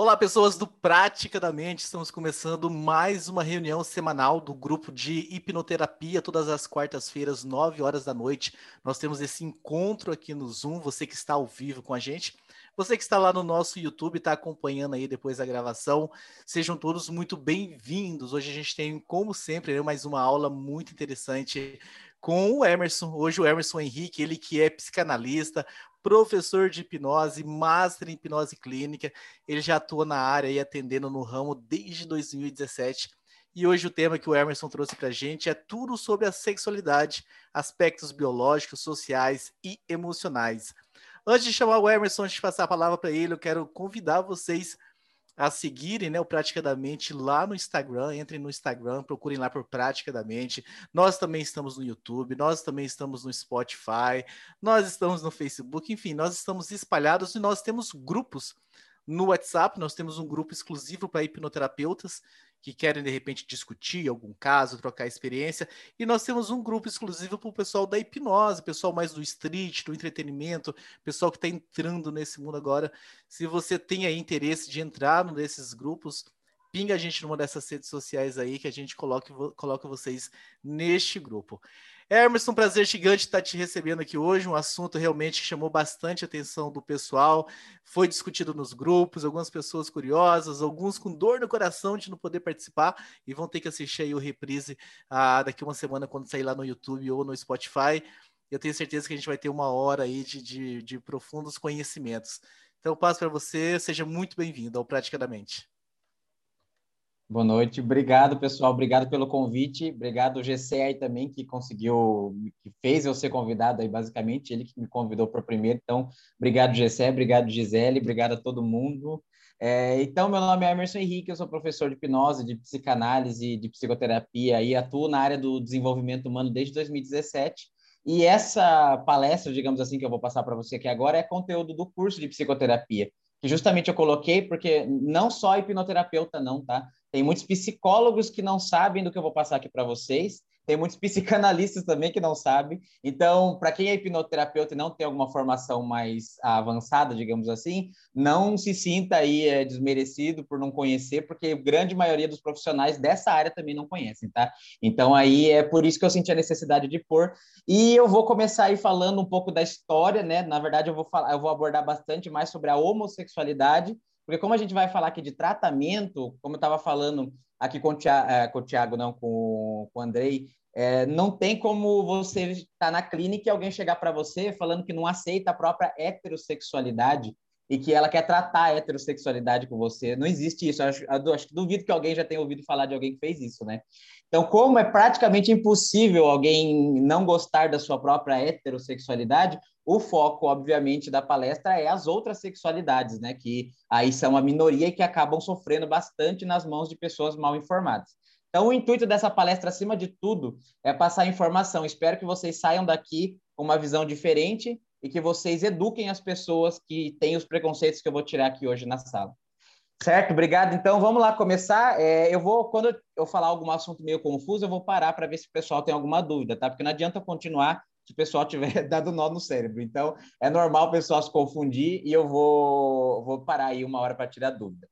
Olá, pessoas do Prática da Mente. Estamos começando mais uma reunião semanal do grupo de hipnoterapia, todas as quartas-feiras, 9 horas da noite. Nós temos esse encontro aqui no Zoom. Você que está ao vivo com a gente, você que está lá no nosso YouTube, está acompanhando aí depois da gravação, sejam todos muito bem-vindos. Hoje a gente tem, como sempre, né, mais uma aula muito interessante com o Emerson. Hoje o Emerson Henrique, ele que é psicanalista, professor de hipnose, master em hipnose clínica. Ele já atua na área e atendendo no ramo desde 2017. E hoje o tema que o Emerson trouxe para a gente é tudo sobre a sexualidade, aspectos biológicos, sociais e emocionais. Antes de chamar o Emerson, antes de passar a palavra para ele, eu quero convidar vocês seguirem né, o Prática da Mente lá no Instagram. Entrem no Instagram, procurem lá por Prática da Mente. Nós também estamos no YouTube, nós também estamos no Spotify, nós estamos no Facebook, enfim, nós estamos espalhados e nós temos grupos no WhatsApp. Nós temos um grupo exclusivo para hipnoterapeutas que querem de repente discutir algum caso, trocar experiência, e nós temos um grupo exclusivo para o pessoal da hipnose, pessoal mais do street, do entretenimento, pessoal que está entrando nesse mundo agora. Se você tem aí interesse de entrar num desses grupos, pinga a gente numa dessas redes sociais aí que a gente coloque, coloca vocês neste grupo. Emerson, prazer gigante estar te recebendo aqui hoje. Um assunto realmente que chamou bastante atenção do pessoal. Foi discutido nos grupos, algumas pessoas curiosas, alguns com dor no coração de não poder participar e vão ter que assistir aí o reprise ah, daqui uma semana quando sair lá no YouTube ou no Spotify. Eu tenho certeza que a gente vai ter uma hora aí de, de, de profundos conhecimentos. Então, passo para você. Seja muito bem-vindo ao Praticamente. Boa noite, obrigado pessoal, obrigado pelo convite, obrigado GC aí também que conseguiu, que fez eu ser convidado aí basicamente, ele que me convidou para o primeiro, então obrigado GC, obrigado Gisele, obrigado a todo mundo. É, então, meu nome é Emerson Henrique, eu sou professor de hipnose, de psicanálise, de psicoterapia e atuo na área do desenvolvimento humano desde 2017. E essa palestra, digamos assim, que eu vou passar para você aqui agora, é conteúdo do curso de psicoterapia, que justamente eu coloquei porque não só hipnoterapeuta não, tá? Tem muitos psicólogos que não sabem do que eu vou passar aqui para vocês. Tem muitos psicanalistas também que não sabem. Então, para quem é hipnoterapeuta e não tem alguma formação mais avançada, digamos assim, não se sinta aí é, desmerecido por não conhecer, porque a grande maioria dos profissionais dessa área também não conhecem, tá? Então, aí é por isso que eu senti a necessidade de pôr. E eu vou começar aí falando um pouco da história, né? Na verdade, eu vou falar, eu vou abordar bastante mais sobre a homossexualidade porque como a gente vai falar aqui de tratamento, como eu estava falando aqui com o, Thiago, é, com o Thiago, não, com, com o Andrei, é, não tem como você estar tá na clínica e alguém chegar para você falando que não aceita a própria heterossexualidade e que ela quer tratar a heterossexualidade com você. Não existe isso. Acho, acho que duvido que alguém já tenha ouvido falar de alguém que fez isso, né? Então, como é praticamente impossível alguém não gostar da sua própria heterossexualidade, o foco, obviamente, da palestra é as outras sexualidades, né? Que aí são a minoria e que acabam sofrendo bastante nas mãos de pessoas mal informadas. Então, o intuito dessa palestra, acima de tudo, é passar informação. Espero que vocês saiam daqui com uma visão diferente e que vocês eduquem as pessoas que têm os preconceitos que eu vou tirar aqui hoje na sala. Certo, obrigado. Então, vamos lá começar. É, eu vou, quando eu falar algum assunto meio confuso, eu vou parar para ver se o pessoal tem alguma dúvida, tá? Porque não adianta continuar se o pessoal tiver dado nó no cérebro. Então, é normal o pessoal se confundir e eu vou, vou parar aí uma hora para tirar dúvida.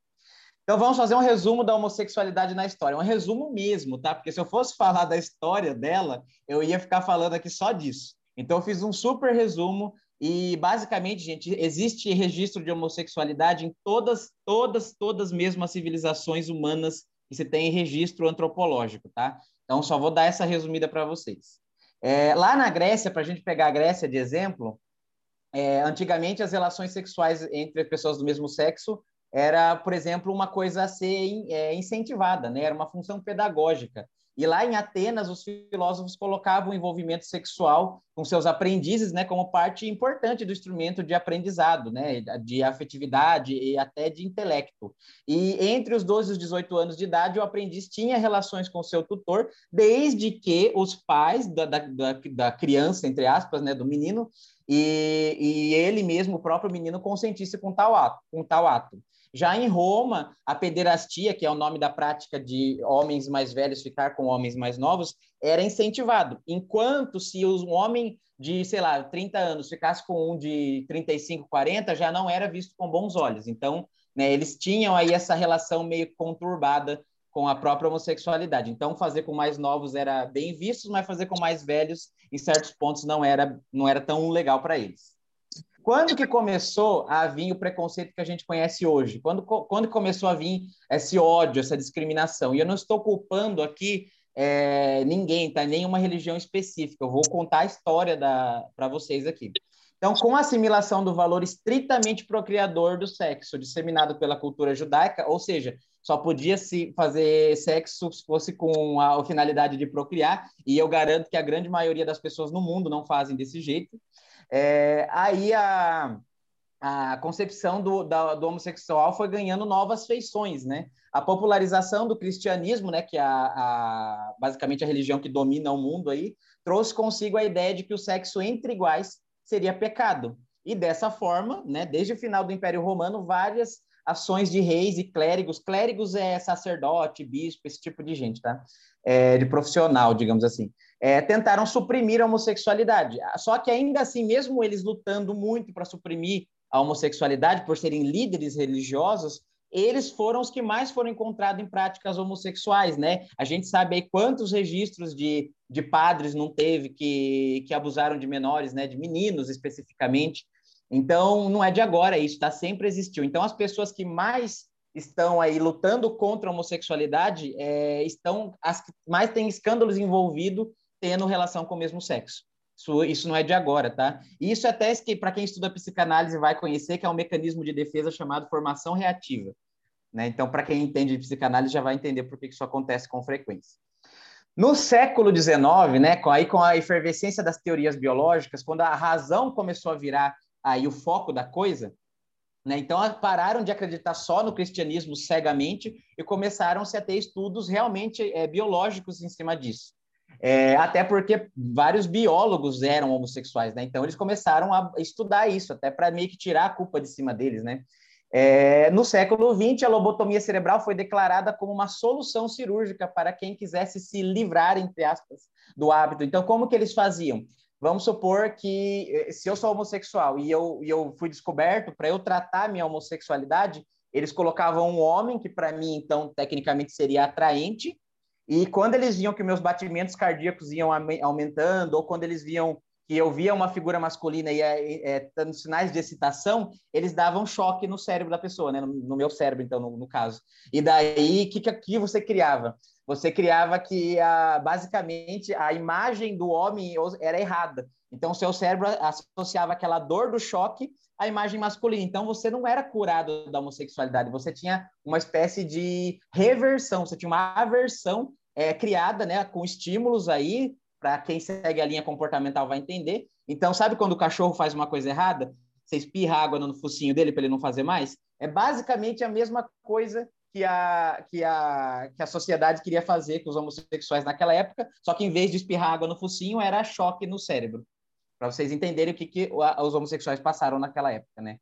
Então, vamos fazer um resumo da homossexualidade na história. Um resumo mesmo, tá? Porque se eu fosse falar da história dela, eu ia ficar falando aqui só disso. Então, eu fiz um super resumo e, basicamente, gente, existe registro de homossexualidade em todas, todas, todas mesmo as civilizações humanas que se tem registro antropológico, tá? Então, só vou dar essa resumida para vocês. É, lá na Grécia, para a gente pegar a Grécia de exemplo, é, antigamente as relações sexuais entre pessoas do mesmo sexo era, por exemplo, uma coisa a ser é, incentivada, né? era uma função pedagógica. E lá em Atenas, os filósofos colocavam o envolvimento sexual com seus aprendizes né, como parte importante do instrumento de aprendizado, né, de afetividade e até de intelecto. E entre os 12 e os 18 anos de idade, o aprendiz tinha relações com seu tutor, desde que os pais da, da, da criança, entre aspas, né, do menino, e, e ele mesmo, o próprio menino, consentisse com tal ato. Com tal ato. Já em Roma, a pederastia, que é o nome da prática de homens mais velhos ficar com homens mais novos, era incentivado. Enquanto se um homem de, sei lá, 30 anos ficasse com um de 35, 40, já não era visto com bons olhos. Então, né? Eles tinham aí essa relação meio conturbada com a própria homossexualidade. Então, fazer com mais novos era bem visto, mas fazer com mais velhos, em certos pontos, não era, não era tão legal para eles. Quando que começou a vir o preconceito que a gente conhece hoje? Quando, quando começou a vir esse ódio, essa discriminação? E eu não estou culpando aqui é, ninguém, tá? Nenhuma religião específica. Eu vou contar a história para vocês aqui. Então, com a assimilação do valor estritamente procriador do sexo, disseminado pela cultura judaica, ou seja, só podia se fazer sexo se fosse com a, a finalidade de procriar, e eu garanto que a grande maioria das pessoas no mundo não fazem desse jeito. É, aí a, a concepção do, da, do homossexual foi ganhando novas feições, né? A popularização do cristianismo, né, que é a, a, basicamente a religião que domina o mundo aí, trouxe consigo a ideia de que o sexo entre iguais seria pecado. E dessa forma, né, desde o final do Império Romano, várias ações de reis e clérigos, clérigos é sacerdote, bispo, esse tipo de gente, tá? É, de profissional, digamos assim, é, tentaram suprimir a homossexualidade. Só que ainda assim, mesmo eles lutando muito para suprimir a homossexualidade, por serem líderes religiosos, eles foram os que mais foram encontrados em práticas homossexuais, né? A gente sabe aí quantos registros de, de padres não teve que, que abusaram de menores, né? De meninos especificamente. Então, não é de agora isso, tá? Sempre existiu. Então, as pessoas que mais estão aí lutando contra a homossexualidade é, estão as que mais têm escândalos envolvidos tendo relação com o mesmo sexo. Isso, isso não é de agora, tá? E isso até que para quem estuda psicanálise vai conhecer que é um mecanismo de defesa chamado formação reativa. Né? Então, para quem entende de psicanálise já vai entender por que isso acontece com frequência. No século XIX, né, com, aí com a efervescência das teorias biológicas, quando a razão começou a virar aí o foco da coisa, né, então pararam de acreditar só no cristianismo cegamente e começaram -se a ter estudos realmente é, biológicos em cima disso. É, até porque vários biólogos eram homossexuais, né? Então eles começaram a estudar isso, até para meio que tirar a culpa de cima deles, né? É, no século XX, a lobotomia cerebral foi declarada como uma solução cirúrgica para quem quisesse se livrar, entre aspas, do hábito. Então, como que eles faziam? Vamos supor que eh, se eu sou homossexual e eu, e eu fui descoberto, para eu tratar minha homossexualidade, eles colocavam um homem, que para mim, então, tecnicamente seria atraente, e quando eles viam que meus batimentos cardíacos iam aumentando, ou quando eles viam que eu via uma figura masculina e é, dando sinais de excitação, eles davam choque no cérebro da pessoa, né? no, no meu cérebro, então, no, no caso. E daí, o que, que, você criava? Você criava que, a, basicamente, a imagem do homem era errada. Então, seu cérebro associava aquela dor do choque à imagem masculina. Então, você não era curado da homossexualidade, você tinha uma espécie de reversão, você tinha uma aversão é, criada, né, com estímulos aí, para quem segue a linha comportamental vai entender. Então, sabe quando o cachorro faz uma coisa errada? Você espirra água no focinho dele para ele não fazer mais? É basicamente a mesma coisa que a, que, a, que a sociedade queria fazer com os homossexuais naquela época, só que em vez de espirrar água no focinho, era choque no cérebro. Para vocês entenderem o que, que os homossexuais passaram naquela época, né?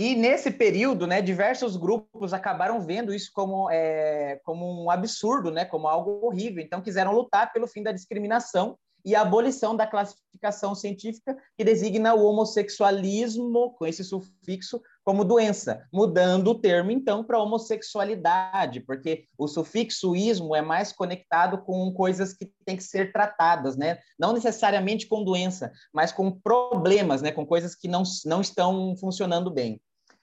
E nesse período, né, diversos grupos acabaram vendo isso como, é, como um absurdo, né, como algo horrível. Então, quiseram lutar pelo fim da discriminação e a abolição da classificação científica que designa o homossexualismo, com esse sufixo, como doença, mudando o termo, então, para homossexualidade, porque o sufixo ismo é mais conectado com coisas que têm que ser tratadas, né? Não necessariamente com doença, mas com problemas, né? Com coisas que não, não estão funcionando bem.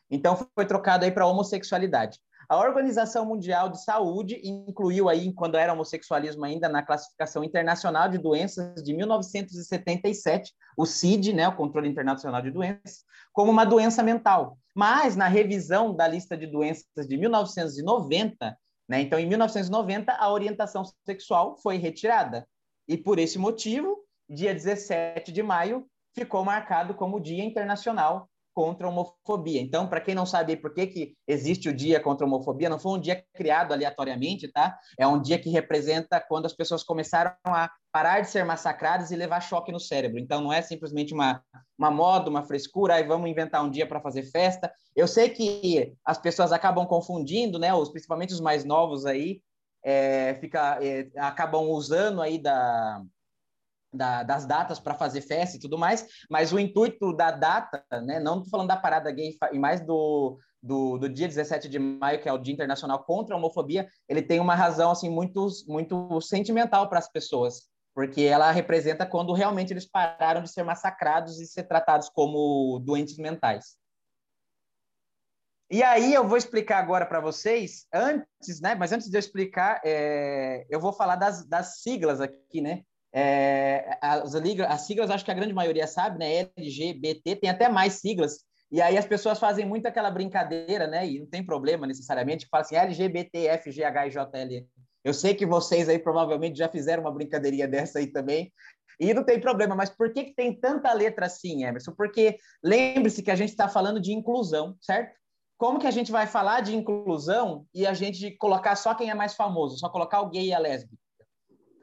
Então, foi trocado aí para homossexualidade. A Organização Mundial de Saúde incluiu aí, quando era homossexualismo ainda, na classificação internacional de doenças de 1977, o CID, né, o Controle Internacional de Doenças, como uma doença mental. Mas na revisão da lista de doenças de 1990, né, então em 1990 a orientação sexual foi retirada. E por esse motivo, dia 17 de maio ficou marcado como Dia Internacional contra a homofobia. Então, para quem não sabe por que, que existe o dia contra a homofobia, não foi um dia criado aleatoriamente, tá? É um dia que representa quando as pessoas começaram a parar de ser massacradas e levar choque no cérebro. Então, não é simplesmente uma, uma moda, uma frescura, aí vamos inventar um dia para fazer festa. Eu sei que as pessoas acabam confundindo, né? Os, principalmente os mais novos aí, é, fica, é, acabam usando aí da da, das datas para fazer festa e tudo mais, mas o intuito da data, né, não falando da parada gay, e mais do, do, do, dia 17 de maio, que é o Dia Internacional contra a Homofobia, ele tem uma razão assim muito, muito sentimental para as pessoas, porque ela representa quando realmente eles pararam de ser massacrados e ser tratados como doentes mentais. E aí eu vou explicar agora para vocês, antes, né? Mas antes de eu explicar, é, eu vou falar das, das siglas aqui, né? É, as, as siglas, acho que a grande maioria sabe, né? LGBT, tem até mais siglas. E aí as pessoas fazem muito aquela brincadeira, né? E não tem problema necessariamente, fala assim LGBT, F, G, H, I, J, L. Eu sei que vocês aí provavelmente já fizeram uma brincadeirinha dessa aí também. E não tem problema, mas por que, que tem tanta letra assim, Emerson? Porque lembre-se que a gente está falando de inclusão, certo? como que a gente vai falar de inclusão e a gente colocar só quem é mais famoso, só colocar o gay e a lésbica?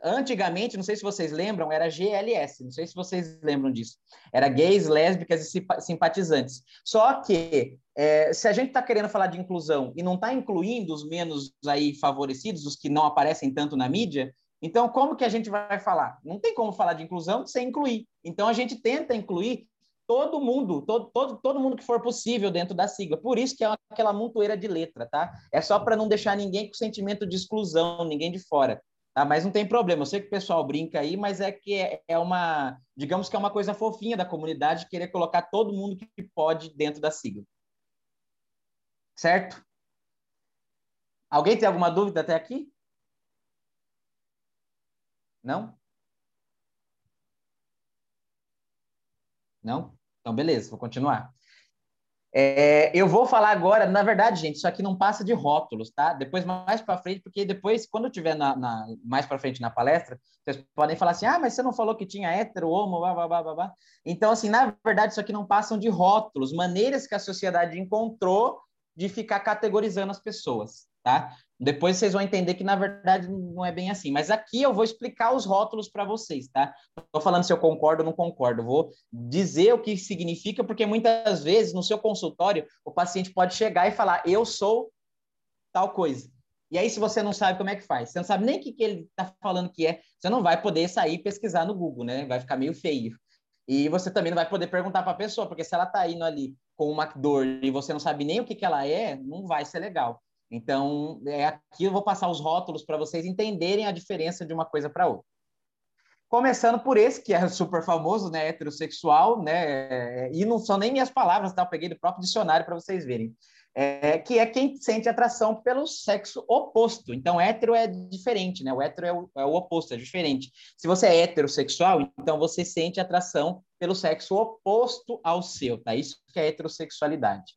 Antigamente, não sei se vocês lembram, era GLS, não sei se vocês lembram disso. Era gays, lésbicas e simpatizantes. Só que, é, se a gente está querendo falar de inclusão e não está incluindo os menos aí favorecidos, os que não aparecem tanto na mídia, então como que a gente vai falar? Não tem como falar de inclusão sem incluir. Então a gente tenta incluir todo mundo, todo, todo, todo mundo que for possível dentro da sigla. Por isso que é aquela montoeira de letra, tá? É só para não deixar ninguém com sentimento de exclusão, ninguém de fora. Tá? Mas não tem problema, eu sei que o pessoal brinca aí, mas é que é, é uma, digamos que é uma coisa fofinha da comunidade querer colocar todo mundo que pode dentro da sigla. Certo? Alguém tem alguma dúvida até aqui? Não? Não? Então, beleza, vou continuar. É, eu vou falar agora, na verdade, gente, isso aqui não passa de rótulos, tá? Depois, mais para frente, porque depois, quando eu tiver na, na mais para frente na palestra, vocês podem falar assim: ah, mas você não falou que tinha hétero, homo, blá, blá, blá, blá, blá. Então, assim, na verdade, isso aqui não passam de rótulos, maneiras que a sociedade encontrou de ficar categorizando as pessoas, tá? Depois vocês vão entender que, na verdade, não é bem assim. Mas aqui eu vou explicar os rótulos para vocês, tá? Estou falando se eu concordo ou não concordo. Vou dizer o que significa, porque muitas vezes no seu consultório o paciente pode chegar e falar: Eu sou tal coisa. E aí, se você não sabe como é que faz, você não sabe nem o que, que ele está falando que é, você não vai poder sair pesquisar no Google, né? Vai ficar meio feio. E você também não vai poder perguntar para a pessoa, porque se ela está indo ali com uma dor e você não sabe nem o que, que ela é, não vai ser legal. Então, é, aqui eu vou passar os rótulos para vocês entenderem a diferença de uma coisa para outra. Começando por esse, que é super famoso, né, heterossexual, né, e não são nem minhas palavras, tá? Eu peguei do próprio dicionário para vocês verem. É, que é quem sente atração pelo sexo oposto. Então, hétero é diferente, né? O hétero é o, é o oposto, é diferente. Se você é heterossexual, então você sente atração pelo sexo oposto ao seu, tá? Isso que é heterossexualidade.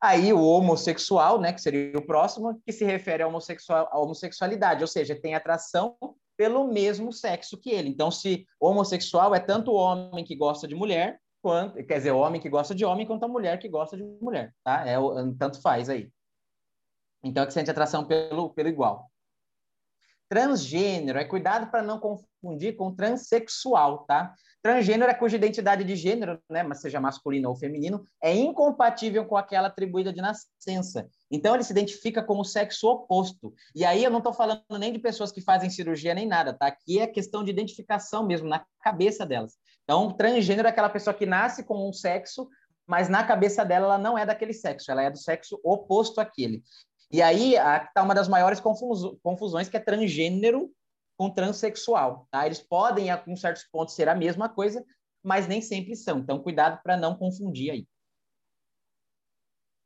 Aí o homossexual, né, que seria o próximo, que se refere à, homossexual, à homossexualidade, ou seja, tem atração pelo mesmo sexo que ele. Então, se homossexual é tanto homem que gosta de mulher, quanto, quer dizer, homem que gosta de homem, quanto a mulher que gosta de mulher, tá? É, tanto faz aí. Então, é que sente atração pelo, pelo igual. Transgênero é cuidado para não confundir com transexual, tá? Transgênero é cuja identidade de gênero, né, mas seja masculino ou feminino, é incompatível com aquela atribuída de nascença. Então, ele se identifica como sexo oposto. E aí eu não estou falando nem de pessoas que fazem cirurgia nem nada, tá? Aqui é questão de identificação mesmo, na cabeça delas. Então, transgênero é aquela pessoa que nasce com um sexo, mas na cabeça dela ela não é daquele sexo, ela é do sexo oposto àquele. E aí está uma das maiores confusões, que é transgênero com transexual. Tá? Eles podem, em certos pontos, ser a mesma coisa, mas nem sempre são. Então, cuidado para não confundir aí.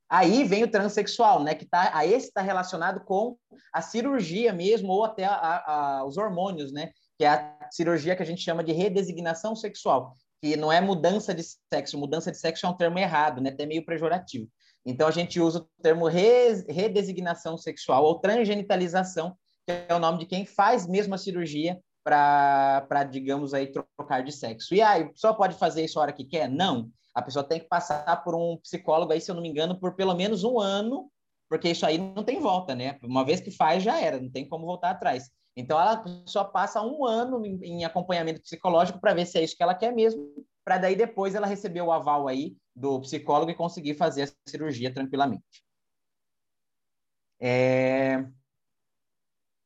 Aí vem o transexual, né? Que tá, a esse está relacionado com a cirurgia mesmo, ou até a, a, os hormônios, né? Que é a cirurgia que a gente chama de redesignação sexual, que não é mudança de sexo. Mudança de sexo é um termo errado, né? Até meio pejorativo. Então a gente usa o termo redesignação sexual ou transgenitalização que é o nome de quem faz mesmo a cirurgia para, digamos, aí, trocar de sexo. E aí, pessoa pode fazer isso a hora que quer? Não. A pessoa tem que passar por um psicólogo aí, se eu não me engano, por pelo menos um ano, porque isso aí não tem volta, né? Uma vez que faz, já era, não tem como voltar atrás. Então, ela, pessoa passa um ano em, em acompanhamento psicológico para ver se é isso que ela quer mesmo, para daí depois ela receber o aval aí do psicólogo e conseguir fazer a cirurgia tranquilamente. É...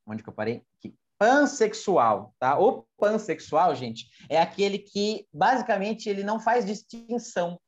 Onde que eu parei? Aqui. pansexual, tá? O pansexual, gente, é aquele que basicamente ele não faz distinção.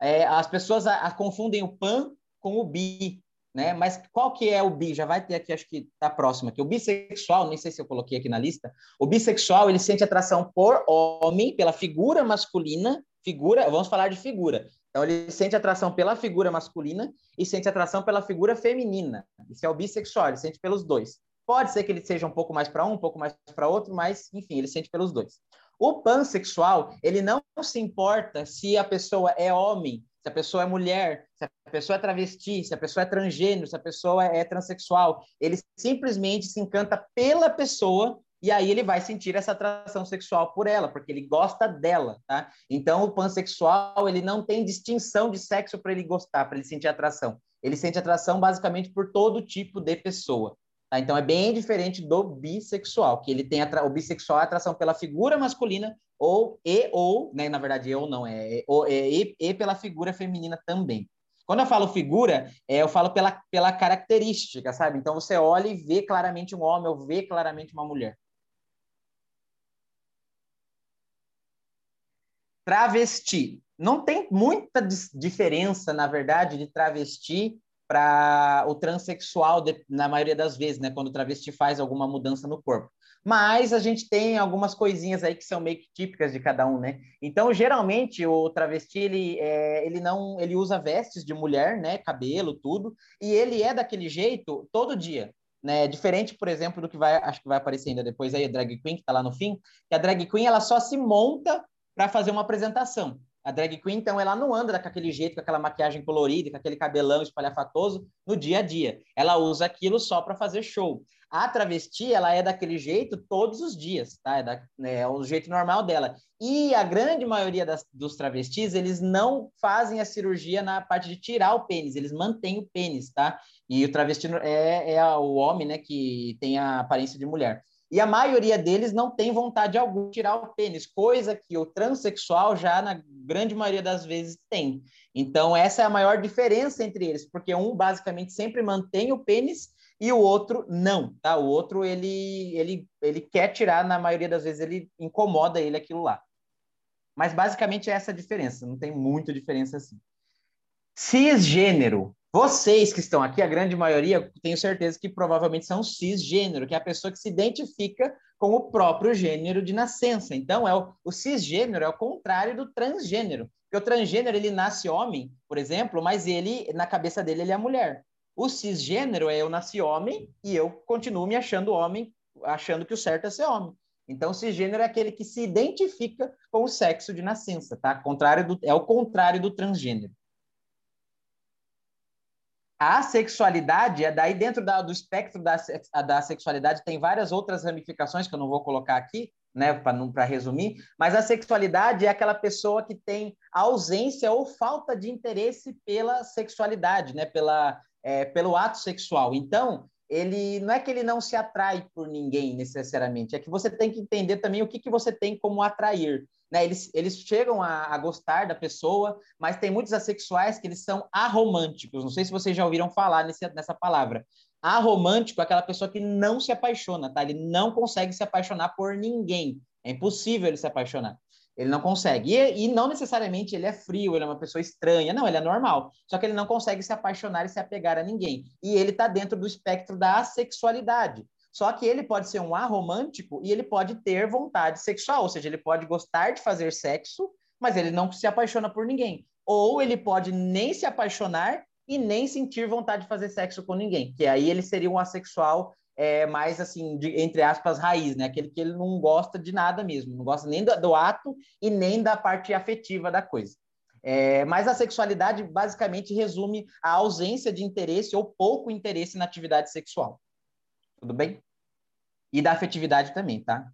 É, as pessoas a, a confundem o pan com o bi, né? Mas qual que é o bi? Já vai ter aqui, acho que tá próximo aqui. O bissexual, nem sei se eu coloquei aqui na lista. O bissexual, ele sente atração por homem, pela figura masculina, figura, vamos falar de figura. Então ele sente atração pela figura masculina e sente atração pela figura feminina. Isso é o bissexual, ele sente pelos dois. Pode ser que ele seja um pouco mais para um, um pouco mais para outro, mas enfim, ele sente pelos dois. O pansexual, ele não se importa se a pessoa é homem, se a pessoa é mulher, se a pessoa é travesti, se a pessoa é transgênero, se a pessoa é transexual. Ele simplesmente se encanta pela pessoa e aí ele vai sentir essa atração sexual por ela, porque ele gosta dela, tá? Então o pansexual, ele não tem distinção de sexo para ele gostar, para ele sentir atração. Ele sente atração basicamente por todo tipo de pessoa. Tá? Então é bem diferente do bissexual, que ele tem o bissexual é atração pela figura masculina ou e ou, né, na verdade eu não é, é, é e, e pela figura feminina também. Quando eu falo figura, é, eu falo pela, pela característica, sabe? Então você olha e vê claramente um homem ou vê claramente uma mulher. Travesti. Não tem muita diferença, na verdade, de travesti para o transexual, na maioria das vezes, né? Quando o travesti faz alguma mudança no corpo. Mas a gente tem algumas coisinhas aí que são meio que típicas de cada um, né? Então, geralmente, o travesti, ele, é, ele não... Ele usa vestes de mulher, né? Cabelo, tudo. E ele é daquele jeito todo dia. Né, diferente, por exemplo, do que vai, acho que vai aparecer ainda depois aí, a drag queen, que está lá no fim, que a drag queen, ela só se monta para fazer uma apresentação. A drag queen, então, ela não anda daquele jeito, com aquela maquiagem colorida, com aquele cabelão espalhafatoso no dia a dia. Ela usa aquilo só para fazer show. A travesti, ela é daquele jeito todos os dias, tá? É, da, né, é o jeito normal dela. E a grande maioria das, dos travestis, eles não fazem a cirurgia na parte de tirar o pênis, eles mantêm o pênis, tá? E o travesti é, é o homem, né, que tem a aparência de mulher. E a maioria deles não tem vontade alguma de tirar o pênis, coisa que o transexual já, na grande maioria das vezes, tem. Então, essa é a maior diferença entre eles, porque um basicamente sempre mantém o pênis e o outro não, tá? O outro, ele, ele, ele quer tirar, na maioria das vezes, ele incomoda ele aquilo lá. Mas, basicamente, é essa a diferença, não tem muita diferença assim. Cisgênero vocês que estão aqui, a grande maioria, tenho certeza que provavelmente são cisgênero, que é a pessoa que se identifica com o próprio gênero de nascença. Então, é o, o cisgênero é o contrário do transgênero. Porque o transgênero, ele nasce homem, por exemplo, mas ele, na cabeça dele, ele é mulher. O cisgênero é eu nasci homem e eu continuo me achando homem, achando que o certo é ser homem. Então, cisgênero é aquele que se identifica com o sexo de nascença, tá? Contrário do, é o contrário do transgênero. A sexualidade, é daí dentro da, do espectro da, da sexualidade, tem várias outras ramificações que eu não vou colocar aqui, né, para resumir, mas a sexualidade é aquela pessoa que tem ausência ou falta de interesse pela sexualidade, né, pela, é, pelo ato sexual. Então, ele não é que ele não se atrai por ninguém necessariamente, é que você tem que entender também o que, que você tem como atrair né? Eles, eles chegam a, a, gostar da pessoa, mas tem muitos assexuais que eles são aromânticos. Não sei se vocês já ouviram falar nesse, nessa palavra. Aromântico é aquela pessoa que não se apaixona, tá? Ele não consegue se apaixonar por ninguém. É impossível ele se apaixonar. Ele não consegue. E, e, não necessariamente ele é frio, ele é uma pessoa estranha. Não, ele é normal. Só que ele não consegue se apaixonar e se apegar a ninguém. E ele está dentro do espectro da assexualidade. Só que ele pode ser um aromântico e ele pode ter vontade sexual, ou seja, ele pode gostar de fazer sexo, mas ele não se apaixona por ninguém. Ou ele pode nem se apaixonar e nem sentir vontade de fazer sexo com ninguém, que aí ele seria um assexual é, mais assim, de, entre aspas, raiz, né? Aquele que ele não gosta de nada mesmo, não gosta nem do, do ato e nem da parte afetiva da coisa. É, mas a sexualidade basicamente resume a ausência de interesse ou pouco interesse na atividade sexual. Tudo bem? E da afetividade também, tá?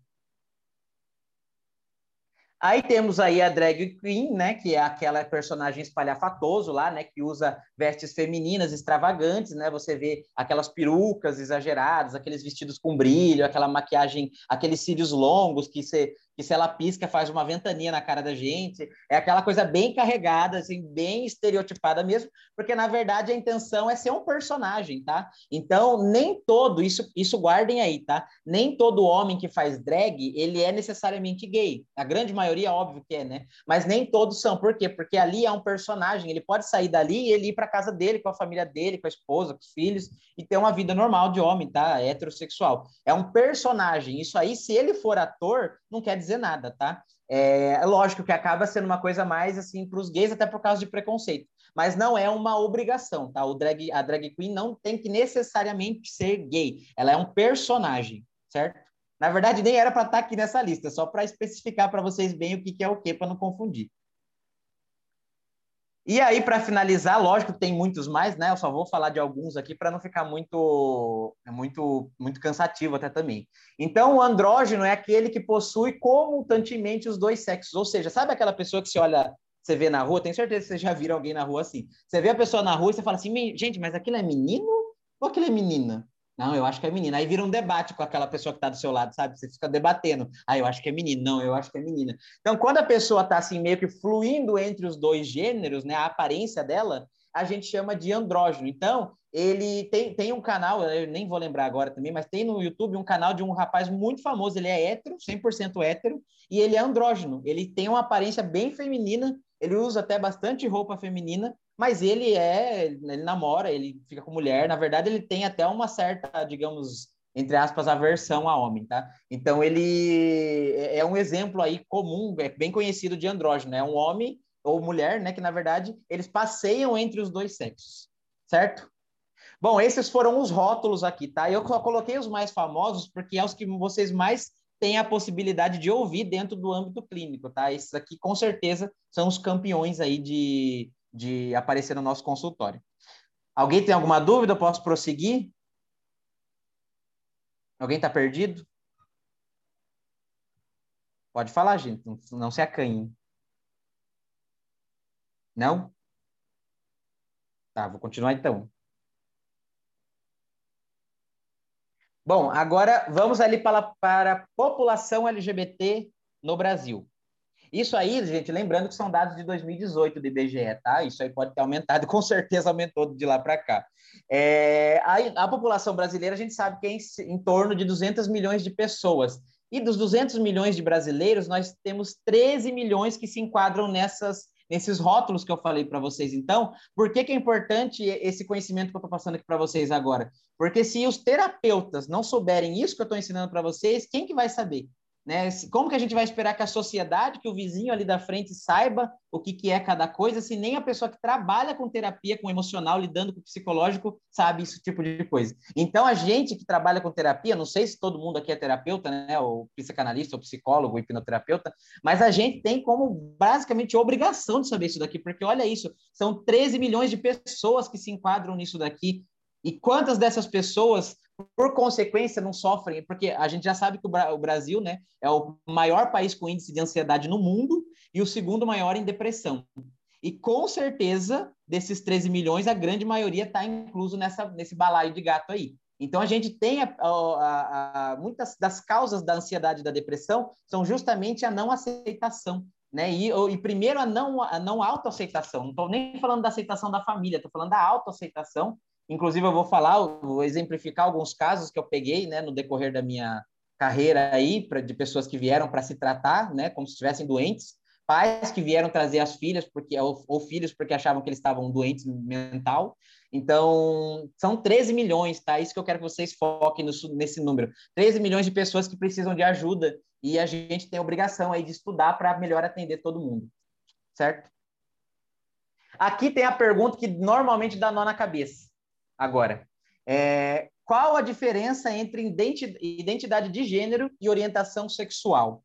Aí temos aí a drag queen, né, que é aquela personagem espalhafatoso lá, né, que usa vestes femininas extravagantes, né? Você vê aquelas perucas exageradas, aqueles vestidos com brilho, aquela maquiagem, aqueles cílios longos que você que se ela pisca faz uma ventania na cara da gente. É aquela coisa bem carregada, assim, bem estereotipada mesmo, porque na verdade a intenção é ser um personagem, tá? Então, nem todo, isso, isso guardem aí, tá? Nem todo homem que faz drag, ele é necessariamente gay. A grande maioria, óbvio que é, né? Mas nem todos são. Por quê? Porque ali é um personagem, ele pode sair dali e ele ir para casa dele, com a família dele, com a esposa, com os filhos, e ter uma vida normal de homem, tá? Heterossexual. É um personagem. Isso aí, se ele for ator, não quer dizer nada, tá? É, é lógico que acaba sendo uma coisa mais assim para os gays, até por causa de preconceito, mas não é uma obrigação, tá? O drag, a drag queen não tem que necessariamente ser gay, ela é um personagem, certo? Na verdade, nem era para estar tá aqui nessa lista, só para especificar para vocês bem o que, que é o que, para não confundir. E aí, para finalizar, lógico, tem muitos mais, né? Eu só vou falar de alguns aqui para não ficar muito, muito, muito cansativo até também. Então, o andrógeno é aquele que possui comutantemente os dois sexos. Ou seja, sabe aquela pessoa que se olha, você vê na rua? Tenho certeza que vocês já viram alguém na rua assim. Você vê a pessoa na rua e você fala assim, gente, mas aquilo é menino ou aquilo é menina? Não, eu acho que é menina. Aí vira um debate com aquela pessoa que está do seu lado, sabe? Você fica debatendo. Ah, eu acho que é menino. Não, eu acho que é menina. Então, quando a pessoa está assim, meio que fluindo entre os dois gêneros, né? A aparência dela, a gente chama de andrógeno. Então, ele tem, tem um canal, eu nem vou lembrar agora também, mas tem no YouTube um canal de um rapaz muito famoso. Ele é hétero, 100% hétero, e ele é andrógeno. Ele tem uma aparência bem feminina, ele usa até bastante roupa feminina, mas ele é, ele namora, ele fica com mulher, na verdade ele tem até uma certa, digamos, entre aspas, aversão a homem, tá? Então ele é, é um exemplo aí comum, é bem conhecido de andrógeno, é um homem ou mulher, né, que na verdade eles passeiam entre os dois sexos, certo? Bom, esses foram os rótulos aqui, tá? Eu só coloquei os mais famosos porque é os que vocês mais têm a possibilidade de ouvir dentro do âmbito clínico, tá? Esses aqui com certeza são os campeões aí de, de aparecer no nosso consultório. Alguém tem alguma dúvida? Posso prosseguir? Alguém está perdido? Pode falar, gente, não, se acanhe. Não? Tá, vou continuar então. Bom, agora vamos ali para, para a população LGBT no Brasil. Isso aí, gente, lembrando que são dados de 2018 do IBGE, tá? Isso aí pode ter aumentado, com certeza aumentou de lá para cá. É, a, a, população brasileira, a gente sabe que é em, em torno de 200 milhões de pessoas. E dos 200 milhões de brasileiros, nós temos 13 milhões que se enquadram nessas, nesses rótulos que eu falei para vocês. Então, por que, que é importante esse conhecimento que eu estou passando aqui para vocês agora? Porque se os terapeutas não souberem isso que eu estou ensinando para vocês, quem que vai saber? Né? Como que a gente vai esperar que a sociedade, que o vizinho ali da frente saiba o que, que é cada coisa, se nem a pessoa que trabalha com terapia, com emocional, lidando com psicológico, sabe esse tipo de coisa. Então, a gente que trabalha com terapia, não sei se todo mundo aqui é terapeuta, né? ou psicanalista, ou psicólogo, ou hipnoterapeuta, mas a gente tem como, basicamente, obrigação de saber isso daqui, porque olha isso, são 13 milhões de pessoas que se enquadram nisso daqui, e quantas dessas pessoas por consequência, não sofrem, porque a gente já sabe que o Brasil né, é o maior país com índice de ansiedade no mundo e o segundo maior em depressão. E com certeza, desses 13 milhões, a grande maioria está incluso nessa, nesse balaio de gato aí. Então, a gente tem a, a, a, muitas das causas da ansiedade e da depressão são justamente a não aceitação. Né? E, e primeiro, a não, a não autoaceitação. Não estou nem falando da aceitação da família, estou falando da autoaceitação Inclusive, eu vou falar, vou exemplificar alguns casos que eu peguei né, no decorrer da minha carreira aí, pra, de pessoas que vieram para se tratar, né, como se estivessem doentes, pais que vieram trazer as filhas porque ou, ou, filhos porque achavam que eles estavam doentes mental. Então, são 13 milhões, tá? Isso que eu quero que vocês foquem no, nesse número. 13 milhões de pessoas que precisam de ajuda e a gente tem a obrigação aí de estudar para melhor atender todo mundo. Certo? Aqui tem a pergunta que normalmente dá nó na cabeça. Agora, é, qual a diferença entre identidade de gênero e orientação sexual?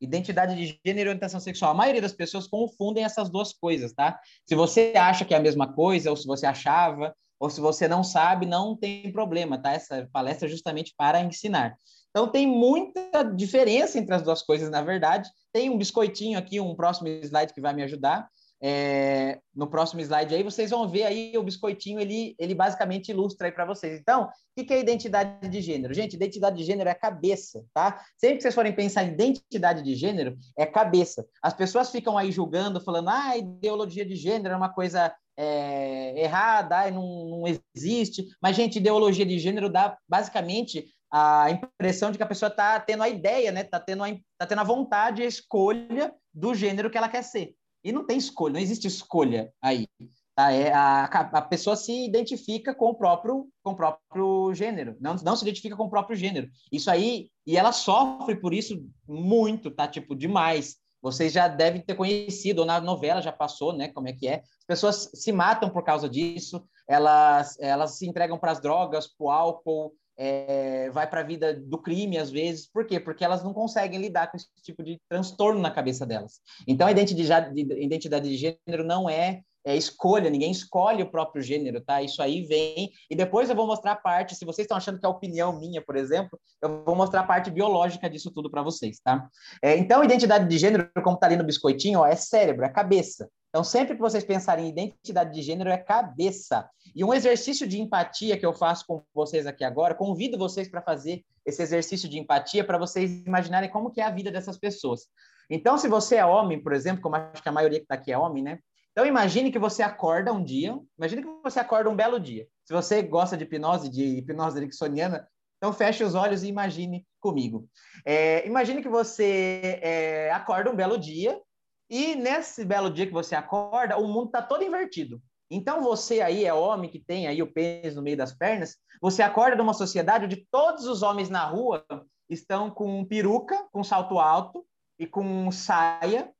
Identidade de gênero e orientação sexual. A maioria das pessoas confundem essas duas coisas, tá? Se você acha que é a mesma coisa, ou se você achava, ou se você não sabe, não tem problema, tá? Essa palestra é justamente para ensinar. Então, tem muita diferença entre as duas coisas, na verdade. Tem um biscoitinho aqui, um próximo slide que vai me ajudar. É, no próximo slide aí, vocês vão ver aí o biscoitinho, ele, ele basicamente ilustra aí para vocês. Então, o que é identidade de gênero? Gente, identidade de gênero é cabeça, tá? Sempre que vocês forem pensar em identidade de gênero, é cabeça. As pessoas ficam aí julgando, falando, ah, ideologia de gênero é uma coisa é, errada, não, não existe. Mas, gente, ideologia de gênero dá basicamente a impressão de que a pessoa está tendo a ideia, né? Está tendo, a, tá tendo a vontade, a escolha do gênero que ela quer ser. E não tem escolha, não existe escolha aí. Tá? É, a, a pessoa se identifica com o próprio, com o próprio gênero, não, não se identifica com o próprio gênero. Isso aí, e ela sofre por isso muito, tá? Tipo, demais. Vocês já devem ter conhecido, ou na novela já passou, né? Como é que é. As pessoas se matam por causa disso, elas, elas se entregam para as drogas, para o álcool, é, vai para a vida do crime às vezes. Por quê? Porque elas não conseguem lidar com esse tipo de transtorno na cabeça delas. Então, a identidade de, identidade de gênero não é, é, escolha, ninguém escolhe o próprio gênero, tá? Isso aí vem. E depois eu vou mostrar a parte, se vocês estão achando que é opinião minha, por exemplo, eu vou mostrar a parte biológica disso tudo para vocês, tá? É, então, identidade de gênero, como está ali no biscoitinho, ó, é cérebro, é cabeça. Então, sempre que vocês pensarem em identidade de gênero, é cabeça. E um exercício de empatia que eu faço com vocês aqui agora, convido vocês para fazer esse exercício de empatia para vocês imaginarem como que é a vida dessas pessoas. Então, se você é homem, por exemplo, como acho que a maioria que está aqui é homem, né? Então, imagine que você acorda um dia, imagine que você acorda um belo dia. Se você gosta de hipnose, de hipnose ericksoniana, então feche os olhos e imagine comigo. É, imagine que você é, acorda um belo dia e nesse belo dia que você acorda, o mundo está todo invertido. Então você aí é homem que tem aí o pênis no meio das pernas, você acorda numa sociedade onde todos os homens na rua estão com peruca, com salto alto e com saia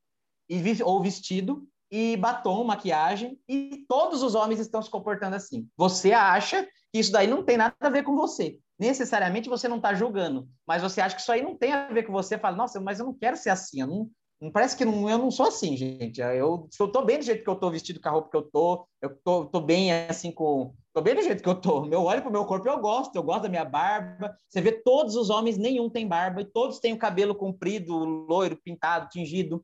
e, ou vestido e batom, maquiagem, e todos os homens estão se comportando assim. Você acha que isso daí não tem nada a ver com você. Necessariamente você não está julgando, mas você acha que isso aí não tem a ver com você. Fala, nossa, mas eu não quero ser assim, eu não, Parece que não, eu não sou assim, gente. Eu estou bem do jeito que eu estou vestido com a roupa que eu estou. Eu tô bem assim com. Tô bem do jeito que eu tô. Eu olho pro meu corpo e eu gosto. Eu gosto da minha barba. Você vê todos os homens, nenhum tem barba e todos têm o cabelo comprido, loiro, pintado, tingido.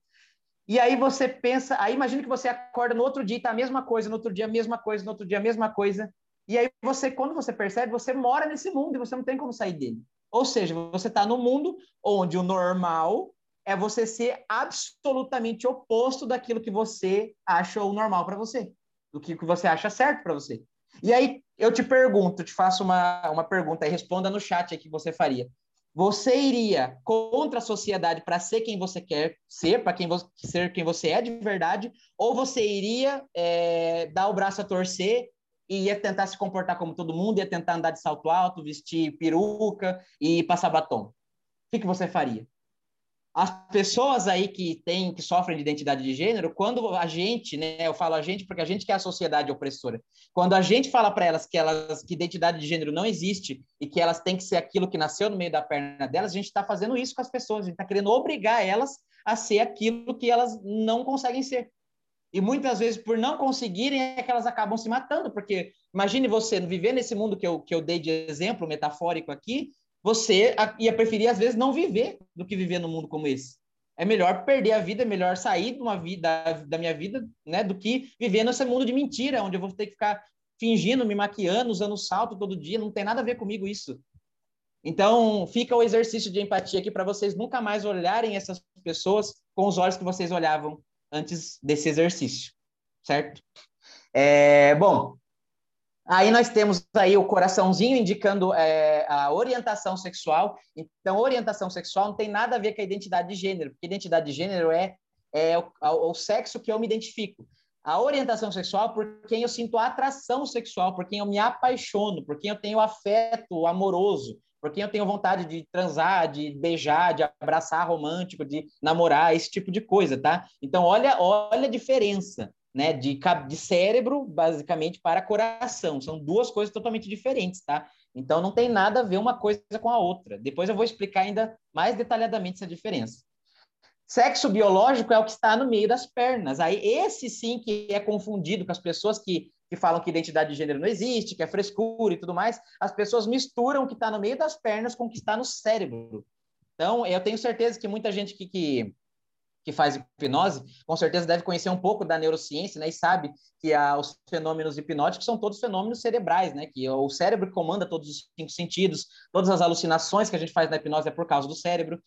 E aí você pensa, aí imagina que você acorda no outro dia e tá a mesma coisa, no outro dia a mesma coisa, no outro dia a mesma coisa. E aí você, quando você percebe, você mora nesse mundo e você não tem como sair dele. Ou seja, você está no mundo onde o normal é você ser absolutamente oposto daquilo que você acha o normal para você, do que você acha certo para você. E aí eu te pergunto, te faço uma, uma pergunta e responda no chat aí que você faria. Você iria contra a sociedade para ser quem você quer ser, para quem você, ser quem você é de verdade, ou você iria é, dar o braço a torcer e ia tentar se comportar como todo mundo, ia tentar andar de salto alto, vestir peruca e passar batom? O que, que você faria? As pessoas aí que têm, que sofrem de identidade de gênero, quando a gente, né, eu falo a gente porque a gente que é a sociedade opressora, quando a gente fala para elas que elas que identidade de gênero não existe e que elas têm que ser aquilo que nasceu no meio da perna delas, a gente está fazendo isso com as pessoas, a gente está querendo obrigar elas a ser aquilo que elas não conseguem ser. E muitas vezes, por não conseguirem, é que elas acabam se matando, porque imagine você viver nesse mundo que eu, que eu dei de exemplo metafórico aqui, você ia preferir, às vezes, não viver do que viver num mundo como esse. É melhor perder a vida, é melhor sair de uma vida, da minha vida, né, do que viver nesse mundo de mentira, onde eu vou ter que ficar fingindo, me maquiando, usando salto todo dia. Não tem nada a ver comigo isso. Então, fica o exercício de empatia aqui para vocês nunca mais olharem essas pessoas com os olhos que vocês olhavam antes desse exercício, certo? É, bom, Aí nós temos aí o coraçãozinho indicando é, a orientação sexual. Então, orientação sexual não tem nada a ver com a identidade de gênero, porque identidade de gênero é, é o, o sexo que eu me identifico. A orientação sexual por quem eu sinto atração sexual, por quem eu me apaixono, por quem eu tenho afeto amoroso, por quem eu tenho vontade de transar, de beijar, de abraçar romântico, de namorar, esse tipo de coisa, tá? Então, olha, olha a diferença né, de, de cérebro, basicamente, para coração. São duas coisas totalmente diferentes, tá? Então, não tem nada a ver uma coisa com a outra. Depois eu vou explicar ainda mais detalhadamente essa diferença. Sexo biológico é o que está no meio das pernas. Aí, esse sim que é confundido com as pessoas que, que falam que identidade de gênero não existe, que é frescura e tudo mais. As pessoas misturam o que está no meio das pernas com o que está no cérebro. Então, eu tenho certeza que muita gente que, que que faz hipnose, com certeza deve conhecer um pouco da neurociência, né? E sabe que os fenômenos hipnóticos são todos fenômenos cerebrais, né? Que o cérebro comanda todos os cinco sentidos, todas as alucinações que a gente faz na hipnose é por causa do cérebro.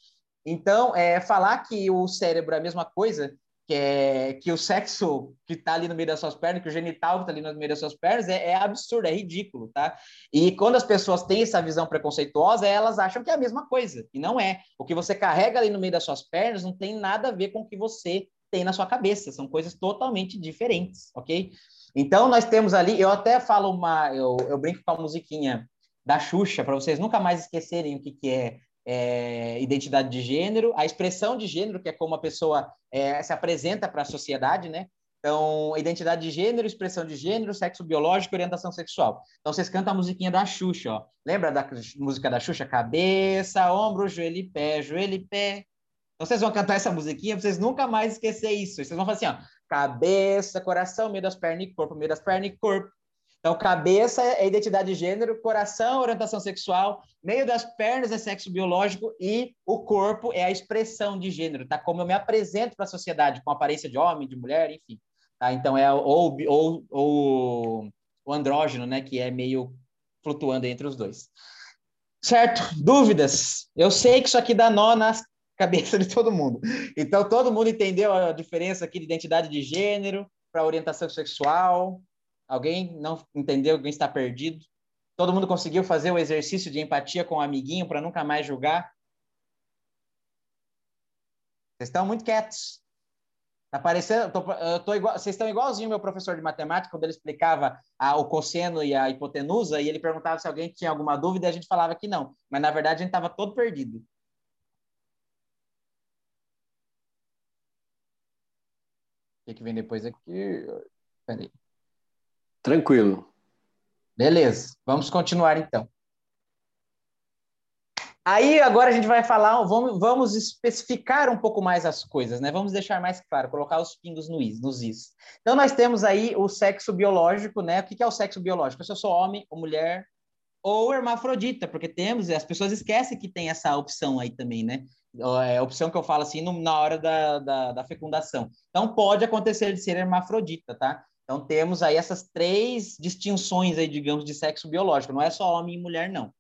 Então, é, falar que o cérebro é a mesma coisa que, é, que o sexo que está ali no meio das suas pernas, que o genital que está ali no meio das suas pernas, é, é, absurdo, é ridículo, tá? E quando as pessoas têm essa visão preconceituosa, elas acham que é a mesma coisa, e não é. O que você carrega ali no meio das suas pernas não tem nada a ver com o que você tem na sua cabeça, são coisas totalmente diferentes, ok? Então, nós temos ali, eu até falo uma, eu, eu brinco com a musiquinha da Xuxa, para vocês nunca mais esquecerem o que, que é é, identidade de gênero, a expressão de gênero, que é como a pessoa é, se apresenta para a sociedade, né? Então, identidade de gênero, expressão de gênero, sexo biológico, orientação sexual. Então, vocês cantam a musiquinha da Xuxa, ó. Lembra da música da Xuxa? Cabeça, ombro, joelho e pé, joelho e pé. Então, vocês vão cantar essa musiquinha vocês nunca mais esquecer isso. Vocês vão falar assim, ó. Cabeça, coração, meio das pernas e corpo, meio das pernas e corpo. Então, cabeça é identidade de gênero, coração, orientação sexual, meio das pernas é sexo biológico e o corpo é a expressão de gênero, tá? Como eu me apresento para a sociedade, com aparência de homem, de mulher, enfim. Tá? Então, é ou, ou, ou o andrógeno, né? Que é meio flutuando entre os dois. Certo? Dúvidas? Eu sei que isso aqui dá nó nas cabeça de todo mundo. Então, todo mundo entendeu a diferença aqui de identidade de gênero para orientação sexual, Alguém não entendeu? Alguém está perdido? Todo mundo conseguiu fazer o exercício de empatia com o amiguinho para nunca mais julgar? Vocês estão muito quietos. Tá parecendo, tô, eu tô igual, vocês estão igualzinho meu professor de matemática quando ele explicava a, o cosseno e a hipotenusa e ele perguntava se alguém tinha alguma dúvida e a gente falava que não, mas na verdade a gente estava todo perdido. O que, que vem depois aqui? Peraí. Tranquilo. Beleza, vamos continuar então. Aí agora a gente vai falar, vamos, vamos especificar um pouco mais as coisas, né? Vamos deixar mais claro, colocar os pingos no is, nos is. Então nós temos aí o sexo biológico, né? O que é o sexo biológico? Se eu sou homem ou mulher ou hermafrodita, porque temos, as pessoas esquecem que tem essa opção aí também, né? É a opção que eu falo assim no, na hora da, da, da fecundação. Então pode acontecer de ser hermafrodita, tá? Então temos aí essas três distinções aí, digamos, de sexo biológico. Não é só homem e mulher, não.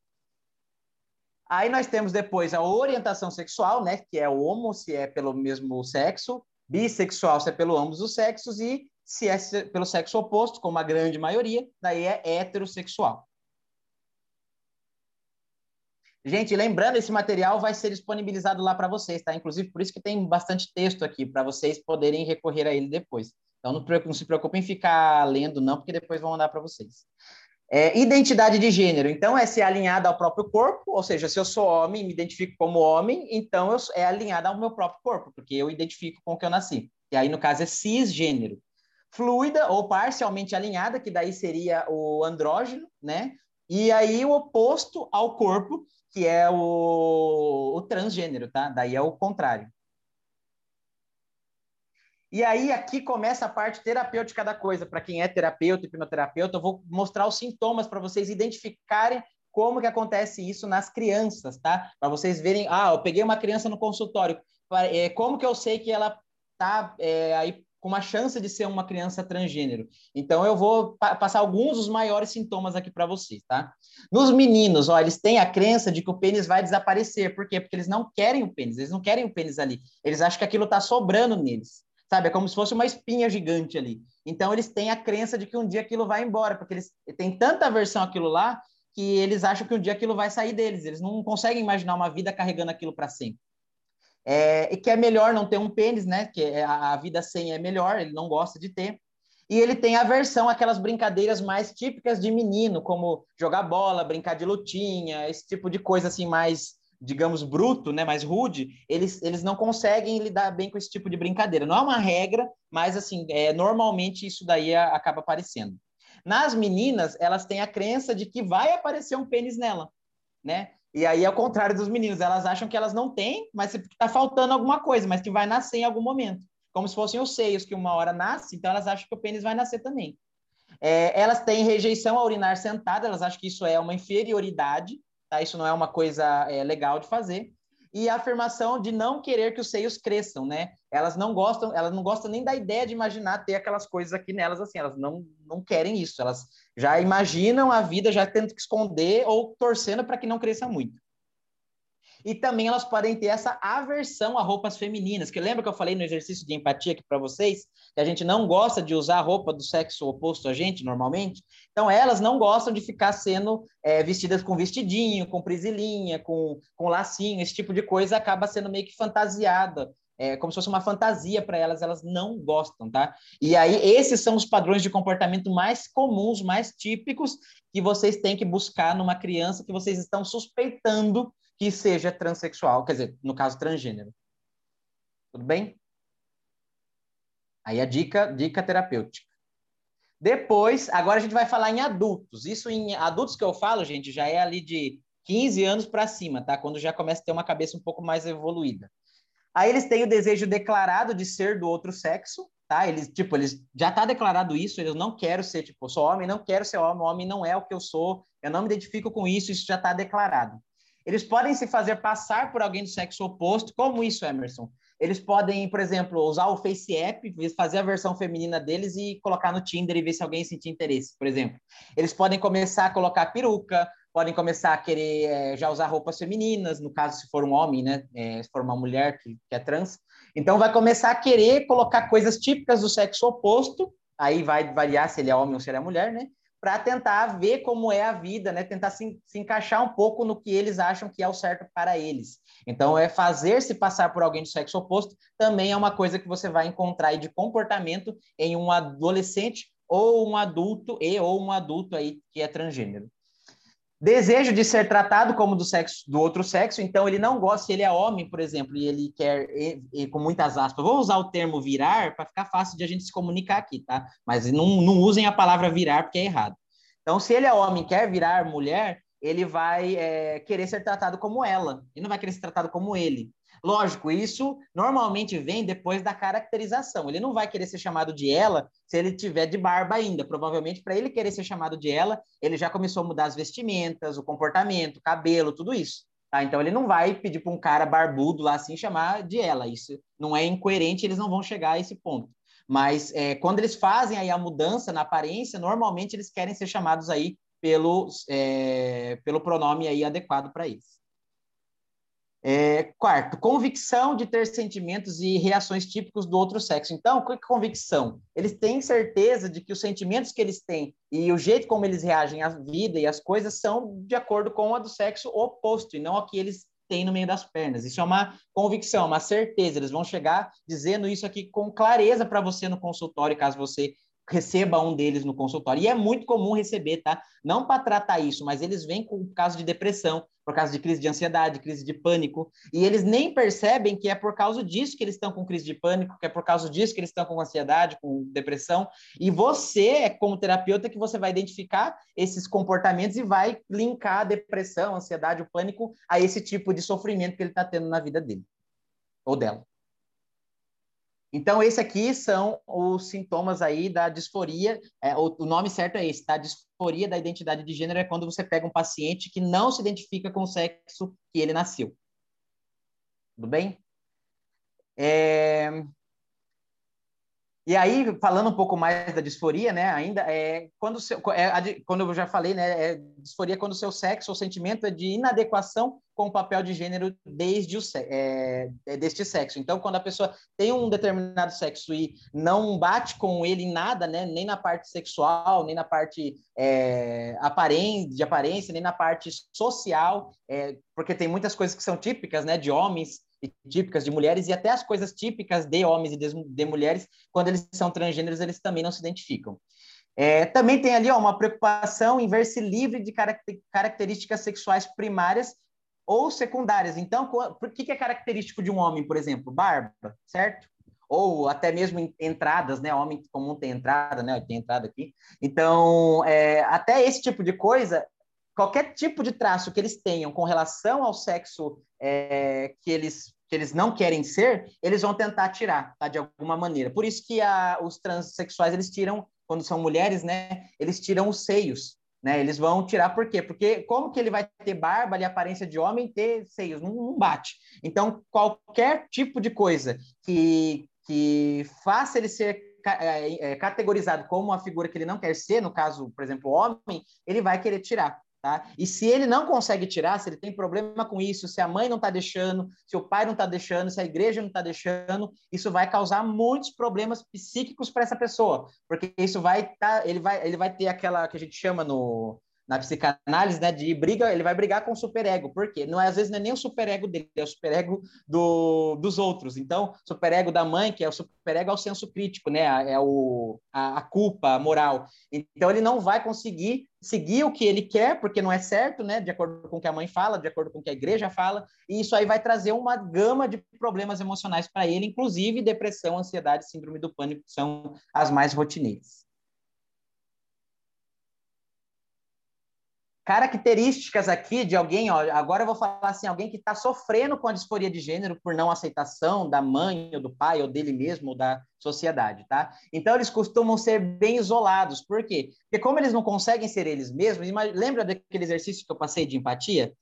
Aí nós temos depois a orientação sexual, né? Que é homo, se é pelo mesmo sexo, bissexual, se é pelo ambos os sexos, e se é pelo sexo oposto, como a grande maioria, daí é heterossexual. Gente, lembrando, esse material vai ser disponibilizado lá para vocês, tá? Inclusive, por isso que tem bastante texto aqui, para vocês poderem recorrer a ele depois. Então, não, se preocupem em ficar lendo, não, porque depois vão mandar para vocês. É, identidade de gênero, então, é ser alinhada ao próprio corpo, ou seja, se eu sou homem, me identifico como homem, então eu, é alinhada ao meu próprio corpo, porque eu identifico com o que eu nasci. E aí, no caso, é cisgênero. Fluida ou parcialmente alinhada, que daí seria o andrógeno, né? E aí, o oposto ao corpo, que é o, o transgênero, tá? Daí é o contrário. E aí aqui começa a parte terapêutica da coisa. Para quem é terapeuta, hipnoterapeuta, eu vou mostrar os sintomas para vocês identificarem como que acontece isso nas crianças, tá? Para vocês verem, ah, eu peguei uma criança no consultório, é, como que eu sei que ela tá é, aí com uma chance de ser uma criança transgênero. Então, eu vou pa passar alguns dos maiores sintomas aqui para vocês, tá? Nos meninos, ó, eles têm a crença de que o pênis vai desaparecer. Por quê? Porque eles não querem o pênis, eles não querem o pênis ali. Eles acham que aquilo está sobrando neles sabe? É como se fosse uma espinha gigante ali. Então, eles têm a crença de que um dia aquilo vai embora, porque eles têm tanta aversão àquilo lá que eles acham que um dia aquilo vai sair deles. Eles não conseguem imaginar uma vida carregando aquilo para sempre. É, e que é melhor não ter um pênis, né? Que é, a, a vida sem é melhor, ele não gosta de ter. E ele tem aversão àquelas brincadeiras mais típicas de menino, como jogar bola, brincar de lutinha, esse tipo de coisa assim mais digamos, bruto, né, mais rude, eles, eles não conseguem lidar bem com esse tipo de brincadeira. Não é uma regra, mas, assim, é, normalmente isso daí acaba aparecendo. Nas meninas, elas têm a crença de que vai aparecer um pênis nela, né? E aí, ao contrário dos meninos, elas acham que elas não têm, mas está faltando alguma coisa, mas que vai nascer em algum momento. Como se fossem os seios, que uma hora nasce, então elas acham que o pênis vai nascer também. É, elas têm rejeição a urinar sentada, elas acham que isso é uma inferioridade, tá? Isso não é uma coisa é, legal de fazer. e a afirmação de não querer que os seios cresçam, né? Elas não gostam, elas não gostam nem da ideia de imaginar ter aquelas coisas aqui nelas assim, elas não, não querem isso, elas já imaginam a vida já tendo que esconder ou torcendo para que não cresça muito. E também elas podem ter essa aversão a roupas femininas, que lembra que eu falei no exercício de empatia aqui para vocês, que a gente não gosta de usar roupa do sexo oposto a gente, normalmente? Então, elas não gostam de ficar sendo é, vestidas com vestidinho, com prisilinha, com, com lacinho, esse tipo de coisa acaba sendo meio que fantasiada, é como se fosse uma fantasia para elas, elas não gostam, tá? E aí, esses são os padrões de comportamento mais comuns, mais típicos, que vocês têm que buscar numa criança que vocês estão suspeitando que seja transexual, quer dizer, no caso transgênero. Tudo bem? Aí a dica, dica terapêutica. Depois, agora a gente vai falar em adultos. Isso em adultos que eu falo, gente, já é ali de 15 anos para cima, tá? Quando já começa a ter uma cabeça um pouco mais evoluída. Aí eles têm o desejo declarado de ser do outro sexo, tá? Eles, tipo, eles já tá declarado isso, eles não quero ser, tipo, sou homem, não quero ser homem, homem não é o que eu sou, eu não me identifico com isso, isso já tá declarado. Eles podem se fazer passar por alguém do sexo oposto. Como isso, Emerson? Eles podem, por exemplo, usar o Face App, fazer a versão feminina deles e colocar no Tinder e ver se alguém sentir interesse, por exemplo. Eles podem começar a colocar peruca, podem começar a querer é, já usar roupas femininas, no caso, se for um homem, né? É, se for uma mulher que, que é trans. Então, vai começar a querer colocar coisas típicas do sexo oposto, aí vai variar se ele é homem ou se ele é mulher, né? Para tentar ver como é a vida, né? Tentar se, se, encaixar um pouco no que eles acham que é o certo para eles. Então, é fazer-se passar por alguém do sexo oposto também é uma coisa que você vai encontrar aí de comportamento em um adolescente ou um adulto e ou um adulto aí que é transgênero. Desejo de ser tratado como do sexo do outro sexo, então ele não gosta, se ele é homem, por exemplo, e ele quer, e, e, com muitas aspas, vou usar o termo virar para ficar fácil de a gente se comunicar aqui, tá? Mas não, não usem a palavra virar porque é errado. Então, se ele é homem quer virar mulher, ele vai é, querer ser tratado como ela, e não vai querer ser tratado como ele. Lógico, isso normalmente vem depois da caracterização. Ele não vai querer ser chamado de ela se ele tiver de barba ainda. Provavelmente, para ele querer ser chamado de ela, ele já começou a mudar as vestimentas, o comportamento, o cabelo, tudo isso. Tá? Então, ele não vai pedir para um cara barbudo lá assim chamar de ela. Isso não é incoerente, eles não vão chegar a esse ponto. Mas é, quando eles fazem aí a mudança na aparência, normalmente eles querem ser chamados aí pelo, é, pelo pronome aí adequado para isso. É, quarto, convicção de ter sentimentos e reações típicos do outro sexo. Então, o que é convicção? Eles têm certeza de que os sentimentos que eles têm e o jeito como eles reagem à vida e às coisas são de acordo com a do sexo oposto e não a que eles têm no meio das pernas. Isso é uma convicção, uma certeza. Eles vão chegar dizendo isso aqui com clareza para você no consultório, caso você receba um deles no consultório. E é muito comum receber, tá? Não para tratar isso, mas eles vêm com caso de depressão, por causa de crise de ansiedade, crise de pânico, e eles nem percebem que é por causa disso que eles estão com crise de pânico, que é por causa disso que eles estão com ansiedade, com depressão. E você, como terapeuta, que você vai identificar esses comportamentos e vai linkar a depressão, a ansiedade, o pânico a esse tipo de sofrimento que ele está tendo na vida dele ou dela. Então, esse aqui são os sintomas aí da disforia. É, o, o, nome certo é esse, tá? Disforia da identidade de gênero é quando você pega um paciente que não se identifica com o sexo que ele nasceu. Tudo bem? É... E aí, falando um pouco mais da disforia, né, ainda, é, quando, seu, é, quando eu já falei, né, é, disforia quando o seu sexo ou sentimento é de inadequação com o papel de gênero desde o, é, é, deste sexo. Então, quando a pessoa tem um determinado sexo e não bate com ele em nada, né, nem na parte sexual, nem na parte é, de aparência, nem na parte social, é, porque tem muitas coisas que são típicas, né, de homens, típicas de mulheres e até as coisas típicas de homens e de, de mulheres, quando eles são transgêneros, eles também não se identificam. É, também tem ali ó, uma preocupação em ver-se livre de características sexuais primárias ou secundárias. Então, por que, que é característico de um homem, por exemplo? Barba, certo? Ou até mesmo entradas, né? Homem comum tem entrada, né? Tem entrada aqui. Então, é, até esse tipo de coisa, qualquer tipo de traço que eles tenham com relação ao sexo é, que eles que eles não querem ser, eles vão tentar tirar, tá? De alguma maneira. Por isso que a, os transexuais, eles tiram, quando são mulheres, né? Eles tiram os seios, Né? Eles vão tirar por quê? Porque como que ele vai ter barba e aparência de homem ter seios? Não, não, bate. Então, qualquer tipo de coisa que, que faça ele ser é, é, categorizado como uma figura que ele não quer ser, no caso, por exemplo, homem, ele vai querer tirar. Tá? E se ele não consegue tirar, se ele tem problema com isso, se a mãe não está deixando, se o pai não está deixando, se a igreja não está deixando, isso vai causar muitos problemas psíquicos para essa pessoa, porque isso vai tá, ele vai ele vai ter aquela que a gente chama no na psicanálise, né, de briga, ele vai brigar com o superego. Por quê? Não é, às vezes não é nem o superego dele, é o superego do, dos outros. Então, superego da mãe, que é o superego é o senso crítico, né, é o, a, a culpa, a moral. Então, ele não vai conseguir seguir o que ele quer, porque não é certo, né, de acordo com o que a mãe fala, de acordo com o que a igreja fala, e isso aí vai trazer uma gama de problemas emocionais para ele, inclusive depressão, ansiedade, síndrome do pânico, que são as mais rotineiras. Características aqui de alguém, ó, agora eu vou falar assim, alguém que está sofrendo com a disforia de gênero por não aceitação da mãe ou do pai ou dele mesmo ou da sociedade, tá? Então eles costumam ser bem isolados, por quê? Porque como eles não conseguem ser eles mesmos, lembra daquele exercício que eu passei de empatia?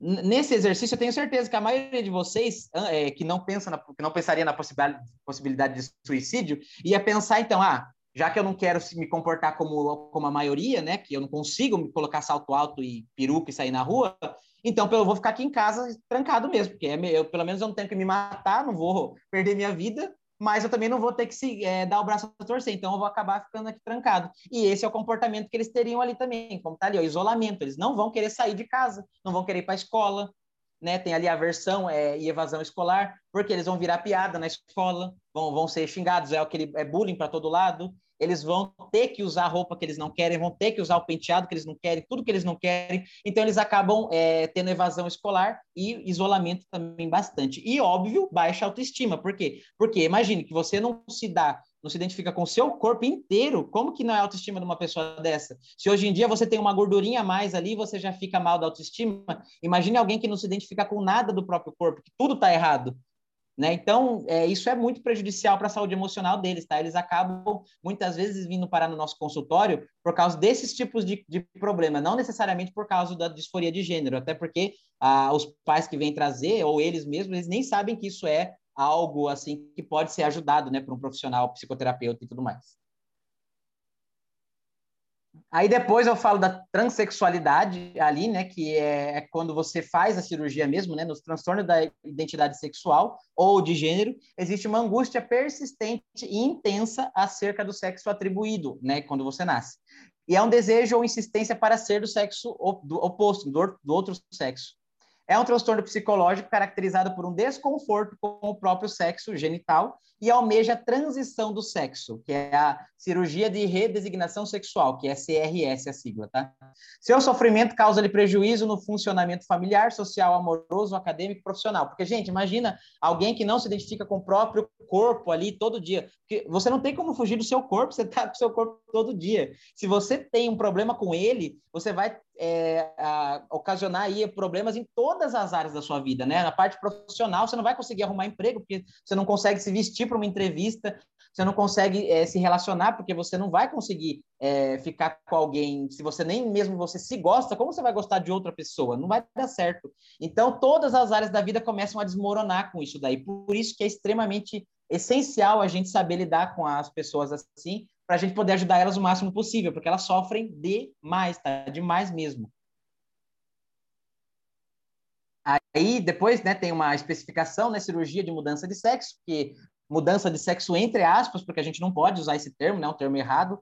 Nesse exercício, eu tenho certeza que a maioria de vocês é, que não pensa na, que não pensaria na possibilidade, possibilidade de suicídio ia pensar então, ah, já que eu não quero me comportar como, como a maioria, né, que eu não consigo me colocar salto alto e peruca e sair na rua, então eu vou ficar aqui em casa trancado mesmo, porque é eu, pelo menos eu não tenho que me matar, não vou perder minha vida, mas eu também não vou ter que se, é, dar o braço a torcer, então eu vou acabar ficando aqui trancado. E esse é o comportamento que eles teriam ali também, como tá ali, o isolamento. Eles não vão querer sair de casa, não vão querer ir para a escola, né? Tem ali aversão é, e evasão escolar, porque eles vão virar piada na escola, vão, vão ser xingados, é aquele é bullying para todo lado eles vão ter que usar a roupa que eles não querem, vão ter que usar o penteado que eles não querem, tudo que eles não querem. Então, eles acabam é, tendo evasão escolar e isolamento também bastante. E, óbvio, baixa autoestima. Por quê? Porque imagine que você não se dá, não se identifica com o seu corpo inteiro. Como que não é autoestima de uma pessoa dessa? Se hoje em dia você tem uma gordurinha a mais ali, você já fica mal da autoestima. Imagine alguém que não se identifica com nada do próprio corpo, que tudo está errado. Né? Então, é, isso é muito prejudicial para a saúde emocional deles, tá? Eles acabam, muitas vezes, vindo parar no nosso consultório por causa desses tipos de, de problema, não necessariamente por causa da disforia de gênero, até porque ah, os pais que vêm trazer, ou eles mesmos, eles nem sabem que isso é algo, assim, que pode ser ajudado, né, por um profissional, psicoterapeuta e tudo mais. Aí depois eu falo da transexualidade ali, né, que é, é quando você faz a cirurgia mesmo, né, nos transtornos da identidade sexual ou de gênero, existe uma angústia persistente e intensa acerca do sexo atribuído, né, quando você nasce. E é um desejo ou insistência para ser do sexo oposto, do, do outro sexo. É um transtorno psicológico caracterizado por um desconforto com o próprio sexo genital e almeja a transição do sexo, que é a cirurgia de redesignação sexual, que é CRS a sigla, tá? Seu sofrimento causa-lhe prejuízo no funcionamento familiar, social, amoroso, acadêmico, profissional. Porque, gente, imagina alguém que não se identifica com o próprio corpo ali todo dia. Porque você não tem como fugir do seu corpo, você tá com o seu corpo todo dia. Se você tem um problema com ele, você vai é, a, ocasionar aí problemas em todas as áreas da sua vida, né? Na parte profissional, você não vai conseguir arrumar emprego, porque você não consegue se vestir para uma entrevista, você não consegue é, se relacionar, porque você não vai conseguir é, ficar com alguém, se você nem mesmo você se gosta, como você vai gostar de outra pessoa? Não vai dar certo. Então, todas as áreas da vida começam a desmoronar com isso daí. Por isso que é extremamente essencial a gente saber lidar com as pessoas assim, para a gente poder ajudar elas o máximo possível, porque elas sofrem demais, tá? Demais mesmo. Aí, depois, né, tem uma especificação, né, cirurgia de mudança de sexo, que mudança de sexo entre aspas, porque a gente não pode usar esse termo, né, um termo errado,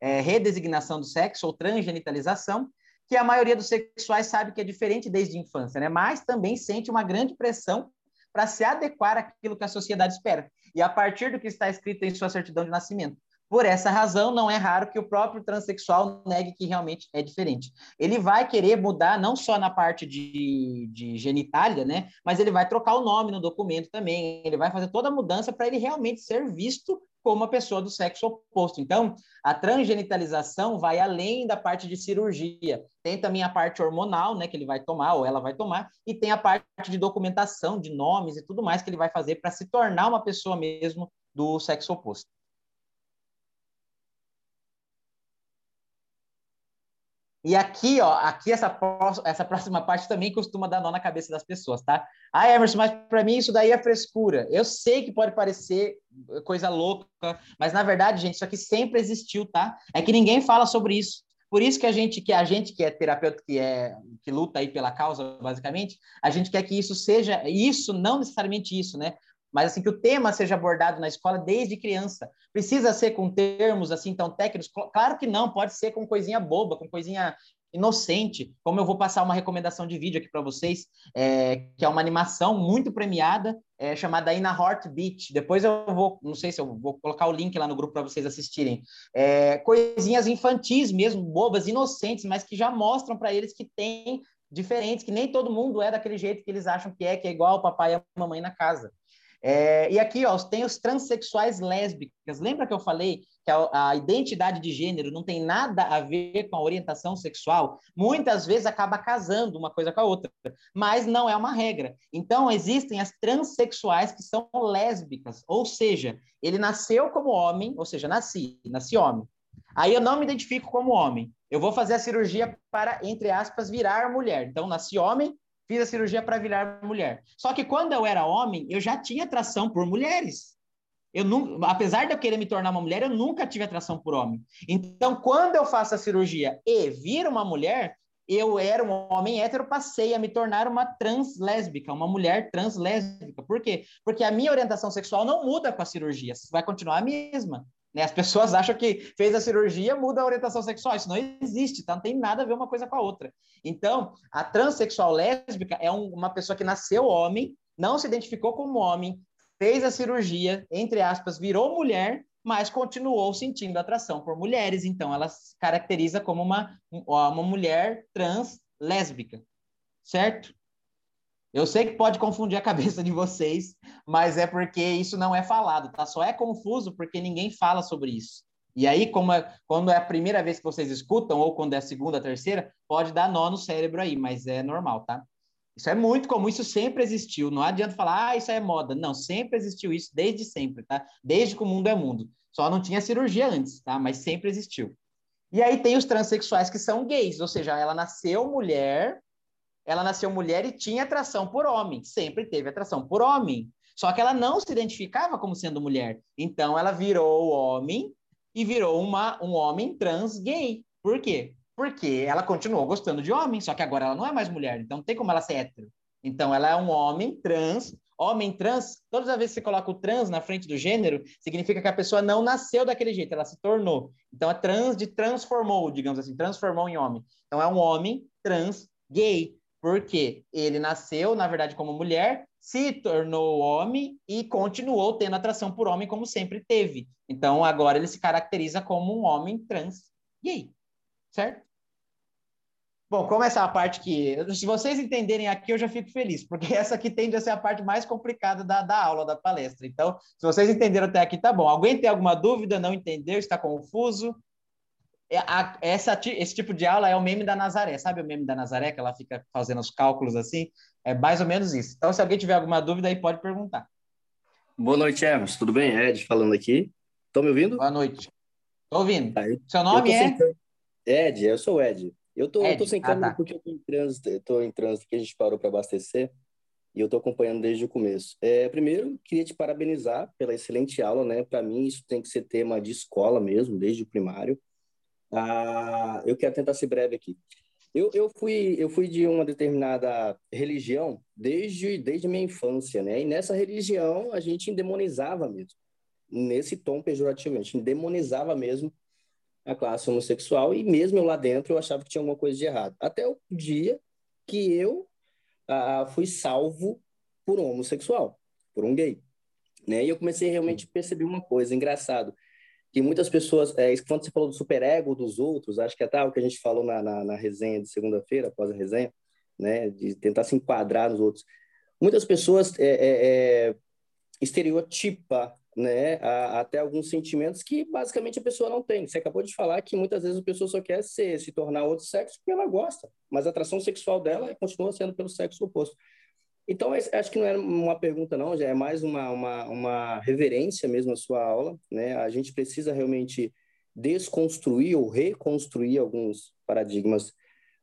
é redesignação do sexo ou transgenitalização, que a maioria dos sexuais sabe que é diferente desde a infância, né, mas também sente uma grande pressão para se adequar àquilo que a sociedade espera, e a partir do que está escrito em sua certidão de nascimento. Por essa razão, não é raro que o próprio transexual negue que realmente é diferente. Ele vai querer mudar não só na parte de, de genitália, né? Mas ele vai trocar o nome no documento também. Ele vai fazer toda a mudança para ele realmente ser visto como uma pessoa do sexo oposto. Então, a transgenitalização vai além da parte de cirurgia. Tem também a parte hormonal, né, que ele vai tomar ou ela vai tomar, e tem a parte de documentação, de nomes e tudo mais que ele vai fazer para se tornar uma pessoa mesmo do sexo oposto. E aqui, ó, aqui essa, essa próxima parte também costuma dar nó na cabeça das pessoas, tá? Ah, Emerson, mas para mim isso daí é frescura. Eu sei que pode parecer coisa louca, mas na verdade, gente, isso aqui sempre existiu, tá? É que ninguém fala sobre isso. Por isso que a gente, que a gente que é terapeuta, que é que luta aí pela causa, basicamente, a gente quer que isso seja isso, não necessariamente isso, né? Mas assim que o tema seja abordado na escola desde criança. Precisa ser com termos assim tão técnicos? Claro que não, pode ser com coisinha boba, com coisinha inocente, como eu vou passar uma recomendação de vídeo aqui para vocês, é, que é uma animação muito premiada, é, chamada Ina Heartbeat. Depois eu vou, não sei se eu vou colocar o link lá no grupo para vocês assistirem. É, coisinhas infantis mesmo, bobas, inocentes, mas que já mostram para eles que tem diferentes, que nem todo mundo é daquele jeito que eles acham que é, que é igual o papai e a mamãe na casa. É, e aqui, ó, tem os transexuais lésbicas. Lembra que eu falei que a, a, identidade de gênero não tem nada a ver com a orientação sexual? Muitas vezes acaba casando uma coisa com a outra, mas não é uma regra. Então, existem as transexuais que são lésbicas, ou seja, ele nasceu como homem, ou seja, nasci, nasci homem. Aí eu não me identifico como homem. Eu vou fazer a cirurgia para, entre aspas, virar mulher. Então, nasci homem, Fiz a cirurgia para virar mulher. Só que quando eu era homem, eu já tinha atração por mulheres. Eu não, apesar de eu querer me tornar uma mulher, eu nunca tive atração por homem. Então, quando eu faço a cirurgia e viro uma mulher, eu era um homem hétero, passei a me tornar uma trans lésbica, uma mulher trans lésbica. Por quê? Porque a minha orientação sexual não muda com a cirurgia, vai continuar a mesma. Né? As pessoas acham que fez a cirurgia, muda a orientação sexual. Isso não existe, tá? Não tem nada a ver uma coisa com a outra. Então, a transexual lésbica é um, uma pessoa que nasceu homem, não se identificou como homem, fez a cirurgia, entre aspas, virou mulher, mas continuou sentindo atração por mulheres. Então, ela se caracteriza como uma, uma mulher trans lésbica, certo? Eu sei que pode confundir a cabeça de vocês, mas é porque isso não é falado, tá? Só é confuso porque ninguém fala sobre isso. E aí, é, quando é a primeira vez que vocês escutam, ou quando é a segunda, terceira, pode dar nó no cérebro aí, mas é normal, tá? Isso é muito comum, isso sempre existiu. Não adianta falar, ah, isso é moda. Não, sempre existiu isso, desde sempre, tá? Desde que o mundo é mundo. Só não tinha cirurgia antes, tá? Mas sempre existiu. E aí tem os transexuais que são gays, ou seja, ela nasceu mulher, ela nasceu mulher e tinha atração por homem, sempre teve atração por homem. Só que ela não se identificava como sendo mulher. Então ela virou homem e virou uma, um homem trans gay. Por quê? Porque ela continuou gostando de homem, só que agora ela não é mais mulher, então não tem como ela ser hétero. Então ela é um homem trans. Homem trans, todas as vezes que você coloca o trans na frente do gênero, significa que a pessoa não nasceu daquele jeito, ela se tornou. Então é trans de transformou, digamos assim, transformou em homem. Então é um homem trans gay porque ele nasceu, na verdade, como mulher, se tornou homem e continuou tendo atração por homem como sempre teve. Então, agora ele se caracteriza como um homem trans gay, certo? Bom, como essa é a parte que, se vocês entenderem aqui, eu já fico feliz, porque essa aqui tende a ser a parte mais complicada da, da aula, da palestra. Então, se vocês entenderam até aqui, tá bom. Alguém tem alguma dúvida, não entendeu, está confuso? É, a, essa, esse tipo de aula é o meme da Nazaré, sabe o meme da Nazaré, que ela fica fazendo os cálculos assim? É mais ou menos isso. Então, se alguém tiver alguma dúvida aí, pode perguntar. Boa noite, Emerson. Tudo bem? Ed falando aqui. Estão me ouvindo? Boa noite. Estou ouvindo. Ah, Seu nome é? Sem... Ed, eu sou o Ed. Eu tô, Ed. tô sem câmera ah, tá. porque eu tô em trânsito, estou em trânsito, porque a gente parou para abastecer e eu estou acompanhando desde o começo. É, primeiro, queria te parabenizar pela excelente aula, né? Para mim, isso tem que ser tema de escola mesmo, desde o primário. Ah, eu quero tentar ser breve aqui. Eu, eu, fui, eu fui de uma determinada religião desde, desde minha infância, né? E nessa religião a gente endemonizava mesmo, nesse tom pejorativo, a gente endemonizava mesmo a classe homossexual e mesmo eu lá dentro eu achava que tinha alguma coisa de errado. Até o dia que eu ah, fui salvo por um homossexual, por um gay, né? E eu comecei realmente a perceber uma coisa, engraçado que muitas pessoas, é, quando você falou do superego dos outros, acho que até o que a gente falou na, na, na resenha de segunda-feira, após a resenha, né, de tentar se enquadrar nos outros, muitas pessoas é, é, é estereotipa né, a, até alguns sentimentos que basicamente a pessoa não tem. Você acabou de falar que muitas vezes a pessoa só quer ser, se tornar outro sexo porque ela gosta, mas a atração sexual dela continua sendo pelo sexo oposto. Então, acho que não é uma pergunta, não, já é mais uma, uma, uma reverência mesmo à sua aula, né? A gente precisa realmente desconstruir ou reconstruir alguns paradigmas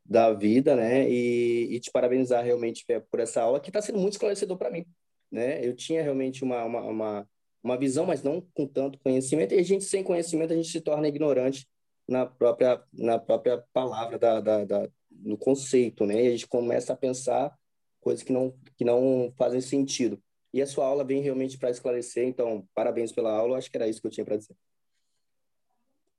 da vida, né? E, e te parabenizar realmente por essa aula que está sendo muito esclarecedor para mim, né? Eu tinha realmente uma, uma, uma, uma, visão, mas não com tanto conhecimento. E a gente sem conhecimento a gente se torna ignorante na própria na própria palavra da, da, da no conceito, né? E a gente começa a pensar coisas que não que não fazem sentido. E a sua aula vem realmente para esclarecer. Então, parabéns pela aula. Acho que era isso que eu tinha para dizer.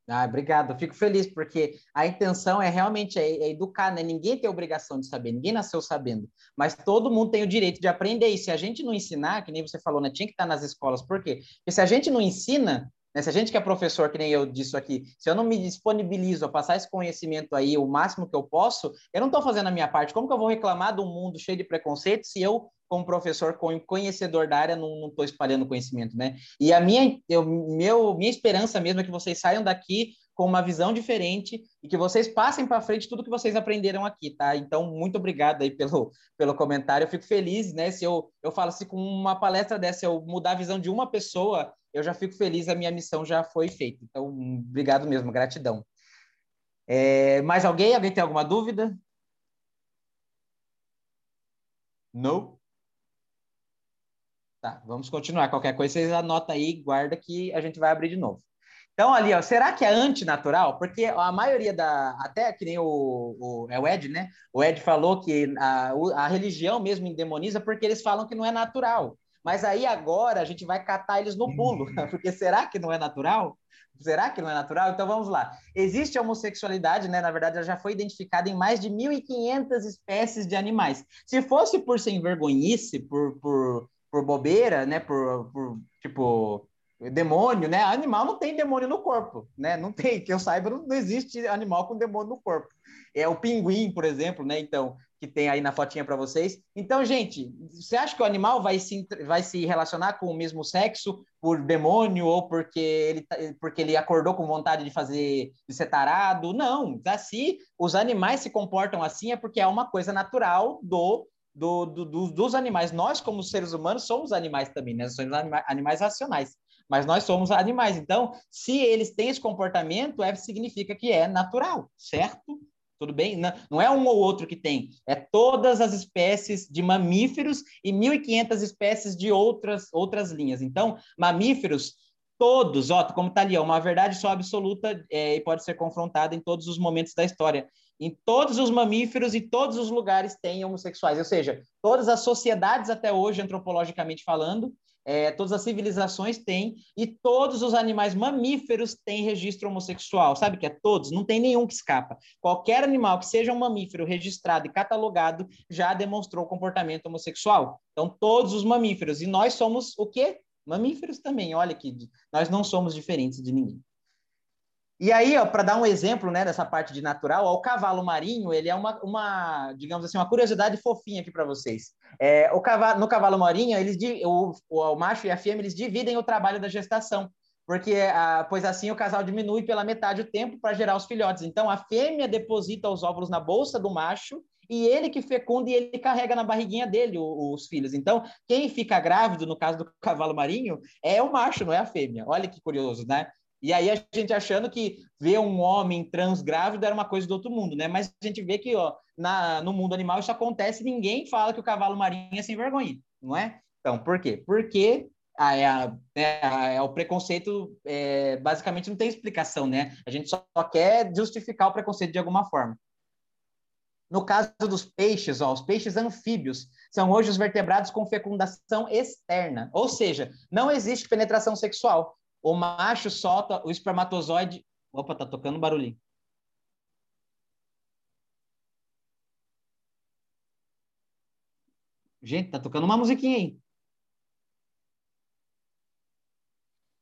Ah, obrigado. fico feliz porque a intenção é realmente é, é educar, né? Ninguém tem obrigação de saber, ninguém nasceu sabendo, mas todo mundo tem o direito de aprender. E se a gente não ensinar, que nem você falou, né? Tinha que estar nas escolas. Por quê? Porque se a gente não ensina, né? Se a gente que é professor, que nem eu disse aqui, se eu não me disponibilizo a passar esse conhecimento aí o máximo que eu posso, eu não estou fazendo a minha parte. Como que eu vou reclamar de um mundo cheio de preconceito se eu, como professor, como conhecedor da área, não estou espalhando conhecimento, né? E a minha, eu, meu, minha esperança mesmo é que vocês saiam daqui com uma visão diferente e que vocês passem para frente tudo que vocês aprenderam aqui, tá? Então, muito obrigado aí pelo, pelo comentário. Eu fico feliz, né? Se eu, eu falo se com uma palestra dessa eu mudar a visão de uma pessoa, eu já fico feliz, a minha missão já foi feita. Então, obrigado mesmo, gratidão. É, mais alguém? Alguém tem alguma dúvida? Não? Tá, vamos continuar. Qualquer coisa, vocês anotam aí, guarda que a gente vai abrir de novo. Então, ali, ó, será que é antinatural? Porque a maioria da. Até que nem o, o, é o Ed, né? O Ed falou que a, a religião mesmo endemoniza porque eles falam que não é natural. Mas aí agora a gente vai catar eles no pulo, porque será que não é natural? Será que não é natural? Então vamos lá. Existe a homossexualidade, né? Na verdade, ela já foi identificada em mais de 1.500 espécies de animais. Se fosse por sem vergonhice, por, por, por bobeira, né? Por, por tipo demônio, né? Animal não tem demônio no corpo, né? Não tem, que eu saiba, não existe animal com demônio no corpo. É o pinguim, por exemplo, né? Então, que tem aí na fotinha para vocês. Então, gente, você acha que o animal vai se, vai se relacionar com o mesmo sexo por demônio ou porque ele, tá, porque ele acordou com vontade de fazer de ser tarado? Não. Assim, os animais se comportam assim é porque é uma coisa natural do, do, do dos animais. Nós, como seres humanos, somos animais também, né? Somos animais racionais. Mas nós somos animais. Então, se eles têm esse comportamento, é, significa que é natural, certo? tudo bem? Não é um ou outro que tem, é todas as espécies de mamíferos e 1.500 espécies de outras, outras linhas. Então, mamíferos, todos, ó, como está ali, ó, uma verdade só absoluta é, e pode ser confrontada em todos os momentos da história. Em todos os mamíferos e todos os lugares tem homossexuais, ou seja, todas as sociedades até hoje, antropologicamente falando, é, todas as civilizações têm, e todos os animais mamíferos têm registro homossexual. Sabe que é todos? Não tem nenhum que escapa. Qualquer animal que seja um mamífero registrado e catalogado já demonstrou comportamento homossexual. Então, todos os mamíferos. E nós somos o quê? Mamíferos também. Olha que nós não somos diferentes de ninguém. E aí, para dar um exemplo né, dessa parte de natural, ó, o cavalo marinho, ele é uma, uma, digamos assim, uma curiosidade fofinha aqui para vocês. É, o cavalo, no cavalo marinho, eles, o, o, macho e a fêmea, eles dividem o trabalho da gestação, porque, a, pois assim, o casal diminui pela metade o tempo para gerar os filhotes. Então, a fêmea deposita os óvulos na bolsa do macho e ele que fecunda e ele carrega na barriguinha dele os, os filhos. Então, quem fica grávido, no caso do cavalo marinho, é o macho, não é a fêmea. Olha que curioso, né? E aí a gente achando que ver um homem trans grávido era uma coisa do outro mundo, né? Mas a gente vê que ó, na, no mundo animal isso acontece ninguém fala que o cavalo marinho é sem vergonha, não é? Então, por quê? Porque a, é, a, é, o preconceito é, basicamente não tem explicação, né? A gente só, só quer justificar o preconceito de alguma forma. No caso dos peixes, ó, os peixes anfíbios são hoje os vertebrados com fecundação externa, ou seja, não existe penetração sexual o macho solta o espermatozoide. Opa, tá tocando barulhinho. Gente, tá tocando uma musiquinha aí.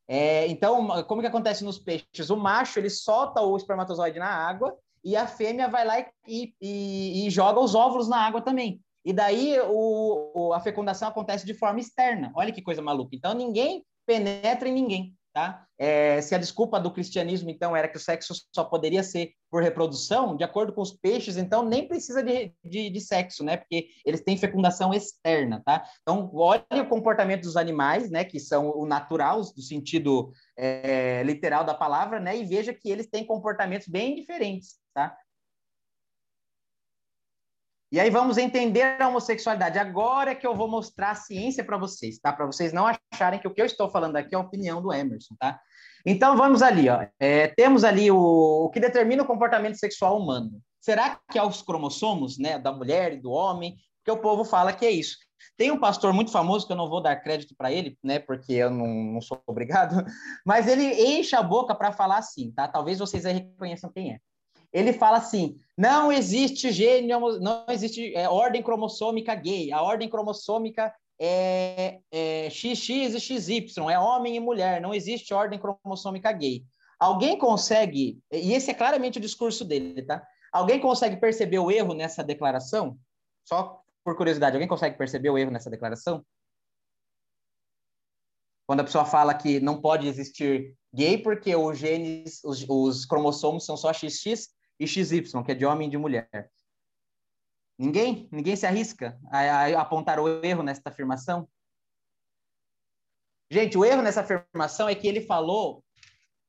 É, então, como que acontece nos peixes? O macho ele solta o espermatozoide na água e a fêmea vai lá e, e, e joga os óvulos na água também. E daí o, o, a fecundação acontece de forma externa. Olha que coisa maluca. Então ninguém penetra em ninguém. Tá? É, se a desculpa do cristianismo, então, era que o sexo só poderia ser por reprodução, de acordo com os peixes, então, nem precisa de, de, de sexo, né? Porque eles têm fecundação externa, tá? Então, olhe o comportamento dos animais, né? Que são o natural, do sentido é, literal da palavra, né? E veja que eles têm comportamentos bem diferentes, tá? E aí vamos entender a homossexualidade. Agora é que eu vou mostrar a ciência para vocês, tá? Para vocês não acharem que o que eu estou falando aqui é a opinião do Emerson, tá? Então vamos ali, ó. É, temos ali o, o que determina o comportamento sexual humano. Será que é os cromossomos, né, da mulher e do homem? Porque o povo fala que é isso. Tem um pastor muito famoso que eu não vou dar crédito para ele, né, porque eu não, não, sou obrigado, mas ele enche a boca para falar assim, tá? Talvez vocês aí reconheçam quem é ele fala assim: não existe gênio, não existe é, ordem cromossômica gay. A ordem cromossômica é, é XX e XY, é homem e mulher, não existe ordem cromossômica gay. Alguém consegue, e esse é claramente o discurso dele, tá? Alguém consegue perceber o erro nessa declaração? Só por curiosidade, alguém consegue perceber o erro nessa declaração? Quando a pessoa fala que não pode existir gay porque os genes, os, os cromossomos são só XX e XY, que é de homem e de mulher. Ninguém? Ninguém se arrisca a, a apontar o erro nessa afirmação? Gente, o erro nessa afirmação é que ele falou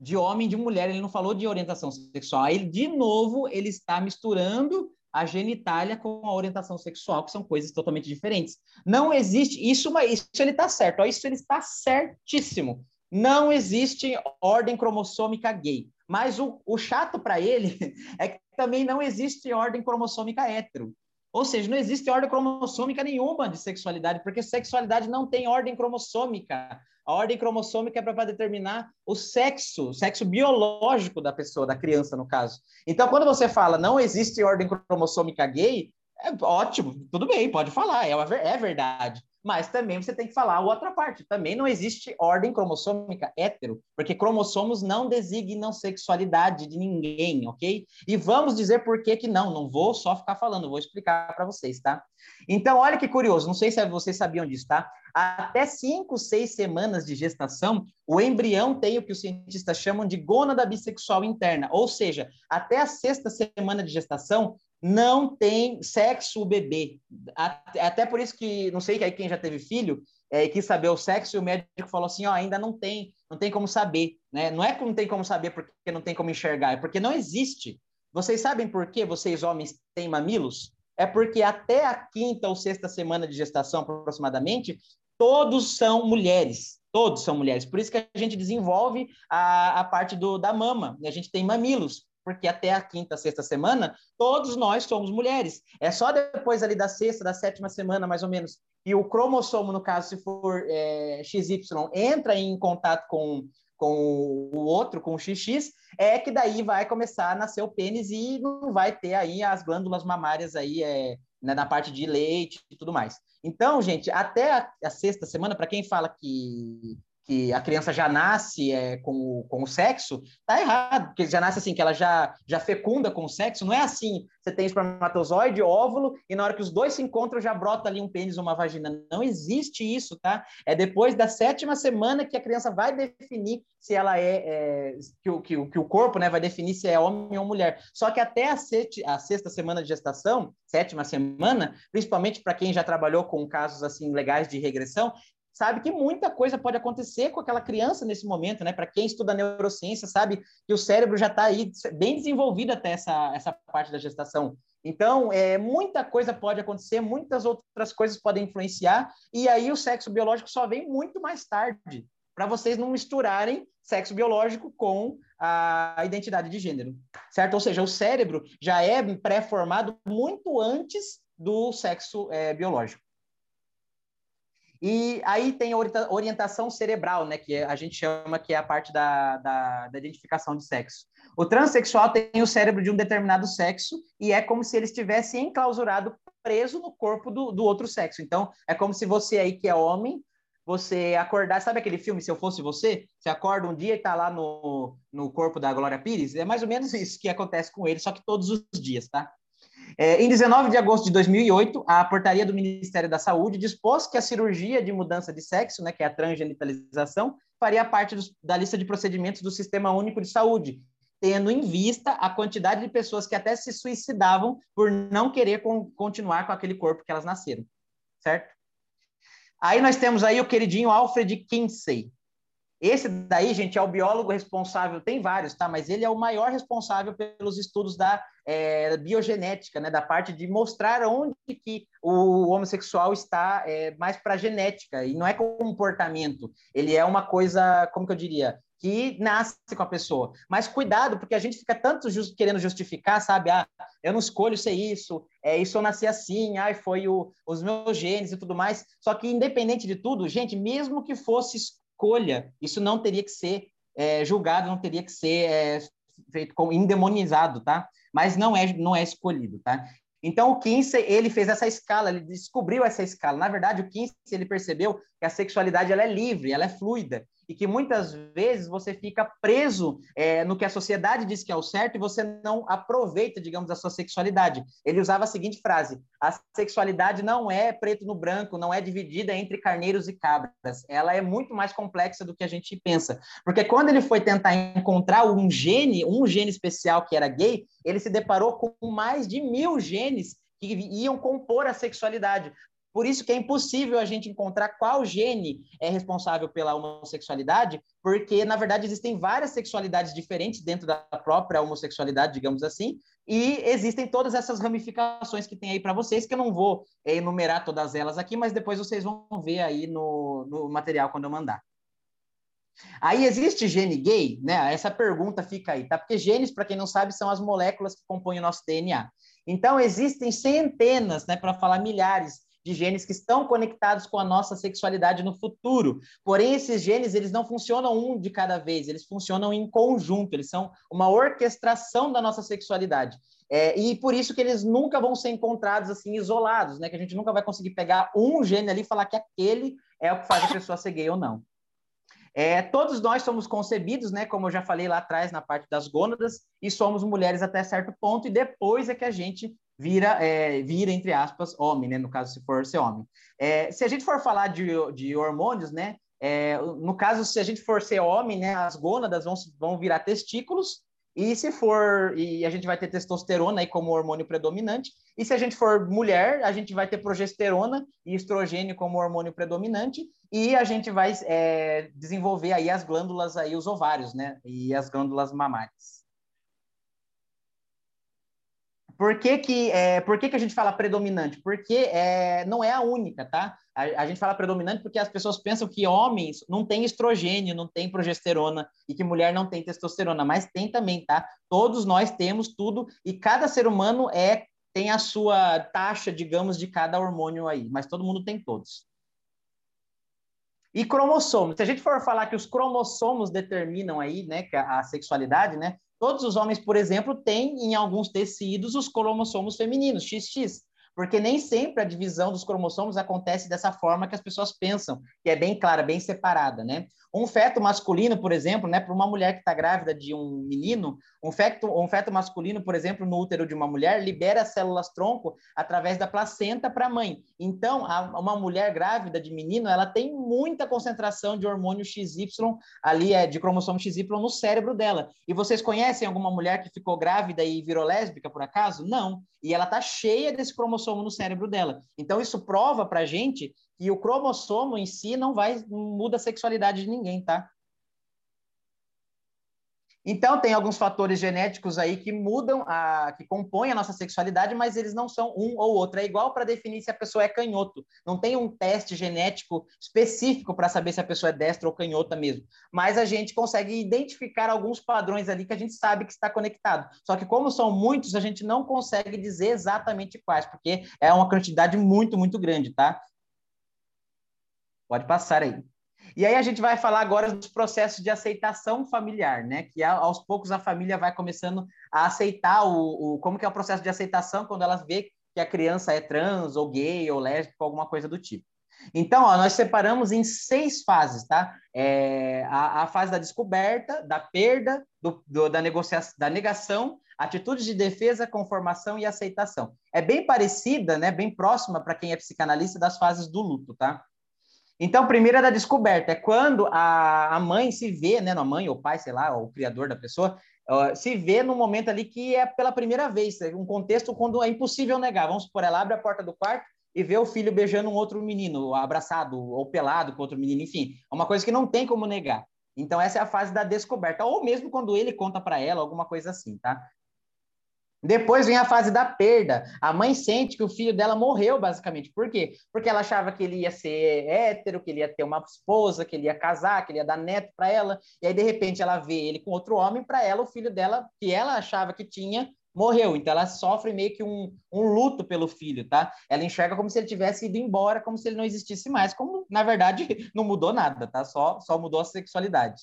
de homem e de mulher, ele não falou de orientação sexual. Aí, de novo, ele está misturando a genitália com a orientação sexual, que são coisas totalmente diferentes. Não existe isso, isso ele está certo, ó, isso ele está certíssimo. Não existe ordem cromossômica gay. Mas o, o chato para ele é que também não existe ordem cromossômica hétero. Ou seja, não existe ordem cromossômica nenhuma de sexualidade, porque sexualidade não tem ordem cromossômica. A ordem cromossômica é para determinar o sexo, o sexo biológico da pessoa, da criança, no caso. Então, quando você fala não existe ordem cromossômica gay, é ótimo, tudo bem, pode falar, é, uma, é verdade mas também você tem que falar a outra parte. Também não existe ordem cromossômica hétero, porque cromossomos não designam sexualidade de ninguém, ok? E vamos dizer por que que não. Não vou só ficar falando, vou explicar para vocês, tá? Então, olha que curioso, não sei se vocês sabiam disso, tá? Até cinco, seis semanas de gestação, o embrião tem o que os cientistas chamam de gônada bissexual interna, ou seja, até a sexta semana de gestação, não tem sexo o bebê. Até por isso que, não sei quem já teve filho, é, quis saber o sexo e o médico falou assim, ó, ainda não tem, não tem como saber, né? Não é que não tem como saber porque não tem como enxergar, é porque não existe. Vocês sabem por que vocês homens têm mamilos? É porque até a quinta ou sexta semana de gestação, aproximadamente, todos são mulheres. Todos são mulheres. Por isso que a gente desenvolve a, a parte do, da mama. A gente tem mamilos porque até a quinta, sexta semana, todos nós somos mulheres. É só depois ali da sexta, da sétima semana, mais ou menos, que o cromossomo, no caso, se for é, XY, entra em contato com, com o outro, com o XX, é que daí vai começar a nascer o pênis e não vai ter aí as glândulas mamárias aí é, né, na parte de leite e tudo mais. Então, gente, até a, a sexta semana, para quem fala que que a criança já nasce é, com, o, com o sexo, tá errado, porque já nasce assim, que ela já, já fecunda com o sexo, não é assim, você tem espermatozoide, óvulo, e na hora que os dois se encontram já brota ali um pênis ou uma vagina, não existe isso, tá? É depois da sétima semana que a criança vai definir se ela é, é que, o, que, o, que o corpo, né, vai definir se é homem ou mulher, só que até a, sete, a sexta semana de gestação, sétima semana, principalmente para quem já trabalhou com casos assim legais de regressão, sabe que muita coisa pode acontecer com aquela criança nesse momento, né? Para quem estuda neurociência, sabe que o cérebro já está aí bem desenvolvido até essa, essa parte da gestação. Então, é, muita coisa pode acontecer, muitas outras coisas podem influenciar, e aí o sexo biológico só vem muito mais tarde, para vocês não misturarem sexo biológico com a identidade de gênero, certo? Ou seja, o cérebro já é pré-formado muito antes do sexo é, biológico. E aí tem a orientação cerebral, né, que a gente chama que é a parte da, da, da, identificação de sexo. O transexual tem o cérebro de um determinado sexo e é como se ele estivesse enclausurado, preso no corpo do, do outro sexo. Então, é como se você aí que é homem, você acordar, sabe aquele filme Se Eu Fosse Você? Você acorda um dia e tá lá no, no corpo da Glória Pires? É mais ou menos isso que acontece com ele, só que todos os dias, tá? É, em 19 de agosto de 2008, a portaria do Ministério da Saúde dispôs que a cirurgia de mudança de sexo, né, que é a transgenitalização, faria parte dos, da lista de procedimentos do Sistema Único de Saúde, tendo em vista a quantidade de pessoas que até se suicidavam por não querer continuar com aquele corpo que elas nasceram, certo? Aí nós temos aí o queridinho Alfred Kinsey. Esse daí, gente, é o biólogo responsável, tem vários, tá? Mas ele é o maior responsável pelos estudos da é, biogenética, né? Da parte de mostrar onde que o homossexual está é, mais para genética, e não é comportamento. Ele é uma coisa, como que eu diria? que nasce com a pessoa. Mas cuidado, porque a gente fica tanto just, querendo justificar, sabe? Ah, eu não escolho ser isso, é, isso eu nasci assim, ah, foi o, os meus genes e tudo mais. Só que, independente de tudo, gente, mesmo que fosse escolha, isso não teria que ser é, julgado, não teria que ser é, feito como endemonizado, tá? Mas não é, não é escolhido, tá? Então, o Kinsey, ele fez essa escala, ele descobriu essa escala. Na verdade, o Kinsey, ele percebeu que a sexualidade ela é livre, ela é fluida e que muitas vezes você fica preso é, no que a sociedade diz que é o certo e você não aproveita, digamos, a sua sexualidade. Ele usava a seguinte frase: a sexualidade não é preto no branco, não é dividida entre carneiros e cabras. Ela é muito mais complexa do que a gente pensa. Porque quando ele foi tentar encontrar um gene, um gene especial que era gay, ele se deparou com mais de mil genes que iam compor a sexualidade. Por isso que é impossível a gente encontrar qual gene é responsável pela homossexualidade, porque, na verdade, existem várias sexualidades diferentes dentro da própria homossexualidade, digamos assim, e existem todas essas ramificações que tem aí para vocês, que eu não vou enumerar todas elas aqui, mas depois vocês vão ver aí no, no material quando eu mandar. Aí existe gene gay, né? Essa pergunta fica aí, tá? Porque genes, para quem não sabe, são as moléculas que compõem o nosso DNA. Então existem centenas, né, para falar milhares de genes que estão conectados com a nossa sexualidade no futuro. Porém, esses genes eles não funcionam um de cada vez, eles funcionam em conjunto, eles são uma orquestração da nossa sexualidade. É, e por isso que eles nunca vão ser encontrados assim isolados, né? Que a gente nunca vai conseguir pegar um gene ali e falar que aquele é o que faz a pessoa ser gay ou não. É, todos nós somos concebidos, né, como eu já falei lá atrás na parte das gônadas, e somos mulheres até certo ponto, e depois é que a gente vira, é, vira entre aspas, homem, né, no caso, se for ser homem. É, se a gente for falar de, de hormônios, né, é, no caso, se a gente for ser homem, né, as gônadas vão, vão virar testículos, e se for, e a gente vai ter testosterona aí como hormônio predominante, e se a gente for mulher, a gente vai ter progesterona e estrogênio como hormônio predominante, e a gente vai é, desenvolver aí as glândulas aí, os ovários, né, e as glândulas mamárias. Por que, que, é, por que, que a gente fala predominante? Porque é, não é a única, tá? A, a, gente fala predominante porque as pessoas pensam que homens não têm estrogênio, não tem progesterona e que mulher não tem testosterona, mas tem também, tá? Todos nós temos tudo e cada ser humano é tem a sua taxa, digamos, de cada hormônio aí, mas todo mundo tem todos. E cromossomos. Se a gente for falar que os cromossomos determinam aí, né, a sexualidade, né, Todos os homens, por exemplo, têm em alguns tecidos os cromossomos femininos, XX, porque nem sempre a divisão dos cromossomos acontece dessa forma que as pessoas pensam, que é bem clara, bem separada, né? Um feto masculino, por exemplo, né, para uma mulher que está grávida de um menino, um feto, um feto masculino, por exemplo, no útero de uma mulher, libera células tronco através da placenta para a mãe. Então, a, uma mulher grávida de menino, ela tem muita concentração de hormônio XY ali, é, de cromossomo XY no cérebro dela. E vocês conhecem alguma mulher que ficou grávida e virou lésbica, por acaso? Não. E ela está cheia desse cromossomo no cérebro dela. Então, isso prova para a gente e o cromossomo em si não vai muda a sexualidade de ninguém, tá? Então, tem alguns fatores genéticos aí que mudam, a, que compõem a nossa sexualidade, mas eles não são um ou outro. É igual para definir se a pessoa é canhoto. Não tem um teste genético específico para saber se a pessoa é destra ou canhota mesmo. Mas a gente consegue identificar alguns padrões ali que a gente sabe que está conectado. Só que, como são muitos, a gente não consegue dizer exatamente quais, porque é uma quantidade muito, muito grande, tá? Pode passar aí. E aí a gente vai falar agora dos processos de aceitação familiar, né? Que aos poucos a família vai começando a aceitar o, o como que é o processo de aceitação quando ela vê que a criança é trans ou gay ou lésbica, alguma coisa do tipo. Então, ó, nós separamos em seis fases, tá? É, a, a, fase da descoberta, da perda, do, do, da, negociação, da negação, atitudes de defesa, conformação e aceitação. É bem parecida, né, bem próxima para quem é psicanalista das fases do luto, tá? Então, primeiro é da descoberta, é quando a, a mãe se vê, né, a mãe ou pai, sei lá, o criador da pessoa, uh, se vê num momento ali que é pela primeira vez, um contexto quando é impossível negar. Vamos supor, ela abre a porta do quarto e vê o filho beijando um outro menino, abraçado ou pelado com outro menino, enfim, é uma coisa que não tem como negar. Então, essa é a fase da descoberta, ou mesmo quando ele conta para ela alguma coisa assim, tá? Depois vem a fase da perda. A mãe sente que o filho dela morreu, basicamente. Por quê? Porque ela achava que ele ia ser hétero, que ele ia ter uma esposa, que ele ia casar, que ele ia dar neto para ela. E aí, de repente, ela vê ele com outro homem. Para ela, o filho dela, que ela achava que tinha, morreu. Então, ela sofre meio que um, um luto pelo filho, tá? Ela enxerga como se ele tivesse ido embora, como se ele não existisse mais. Como, na verdade, não mudou nada, tá? Só, só mudou a sexualidade.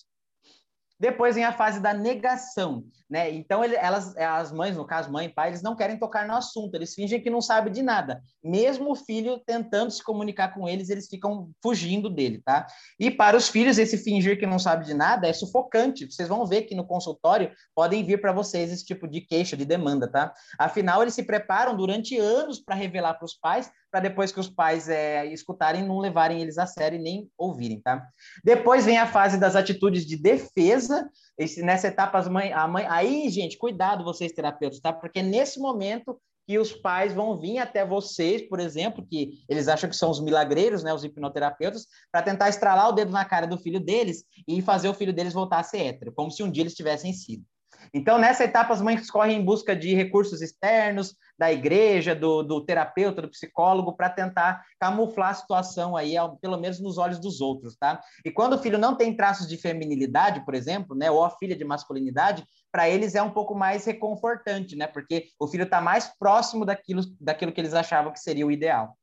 Depois vem a fase da negação, né? Então, ele, elas, as mães, no caso, mãe e pai, eles não querem tocar no assunto, eles fingem que não sabem de nada. Mesmo o filho tentando se comunicar com eles, eles ficam fugindo dele, tá? E para os filhos, esse fingir que não sabe de nada é sufocante. Vocês vão ver que no consultório podem vir para vocês esse tipo de queixa, de demanda, tá? Afinal, eles se preparam durante anos para revelar para os pais, para depois que os pais é, escutarem, não levarem eles a sério e nem ouvirem, tá? Depois vem a fase das atitudes de defesa. Esse, nessa etapa, as mãe, a mãe. Aí, gente, cuidado vocês, terapeutas, tá? Porque nesse momento que os pais vão vir até vocês, por exemplo, que eles acham que são os milagreiros, né, os hipnoterapeutas, para tentar estralar o dedo na cara do filho deles e fazer o filho deles voltar a ser hétero, como se um dia eles tivessem sido. Então, nessa etapa, as mães correm em busca de recursos externos, da igreja, do, do terapeuta, do psicólogo, para tentar camuflar a situação aí, pelo menos nos olhos dos outros, tá? E quando o filho não tem traços de feminilidade, por exemplo, né, ou a filha de masculinidade, para eles é um pouco mais reconfortante, né? Porque o filho está mais próximo daquilo, daquilo que eles achavam que seria o ideal.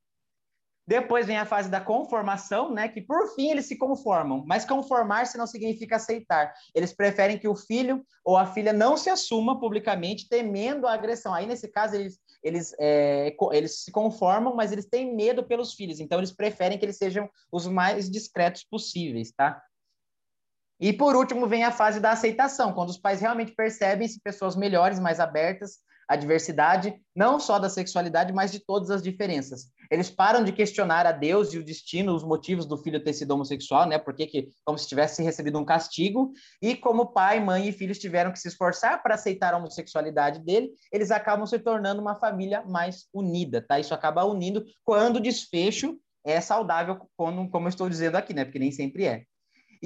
Depois vem a fase da conformação, né? Que por fim eles se conformam, mas conformar-se não significa aceitar. Eles preferem que o filho ou a filha não se assuma publicamente, temendo a agressão. Aí, nesse caso, eles, eles, é, eles se conformam, mas eles têm medo pelos filhos, então eles preferem que eles sejam os mais discretos possíveis, tá? E por último vem a fase da aceitação, quando os pais realmente percebem-se pessoas melhores, mais abertas à diversidade, não só da sexualidade, mas de todas as diferenças. Eles param de questionar a Deus e o destino, os motivos do filho ter sido homossexual, né? Porque que, como se tivesse recebido um castigo, e como pai, mãe e filhos tiveram que se esforçar para aceitar a homossexualidade dele, eles acabam se tornando uma família mais unida, tá? Isso acaba unindo quando o desfecho é saudável, como, como eu estou dizendo aqui, né? Porque nem sempre é.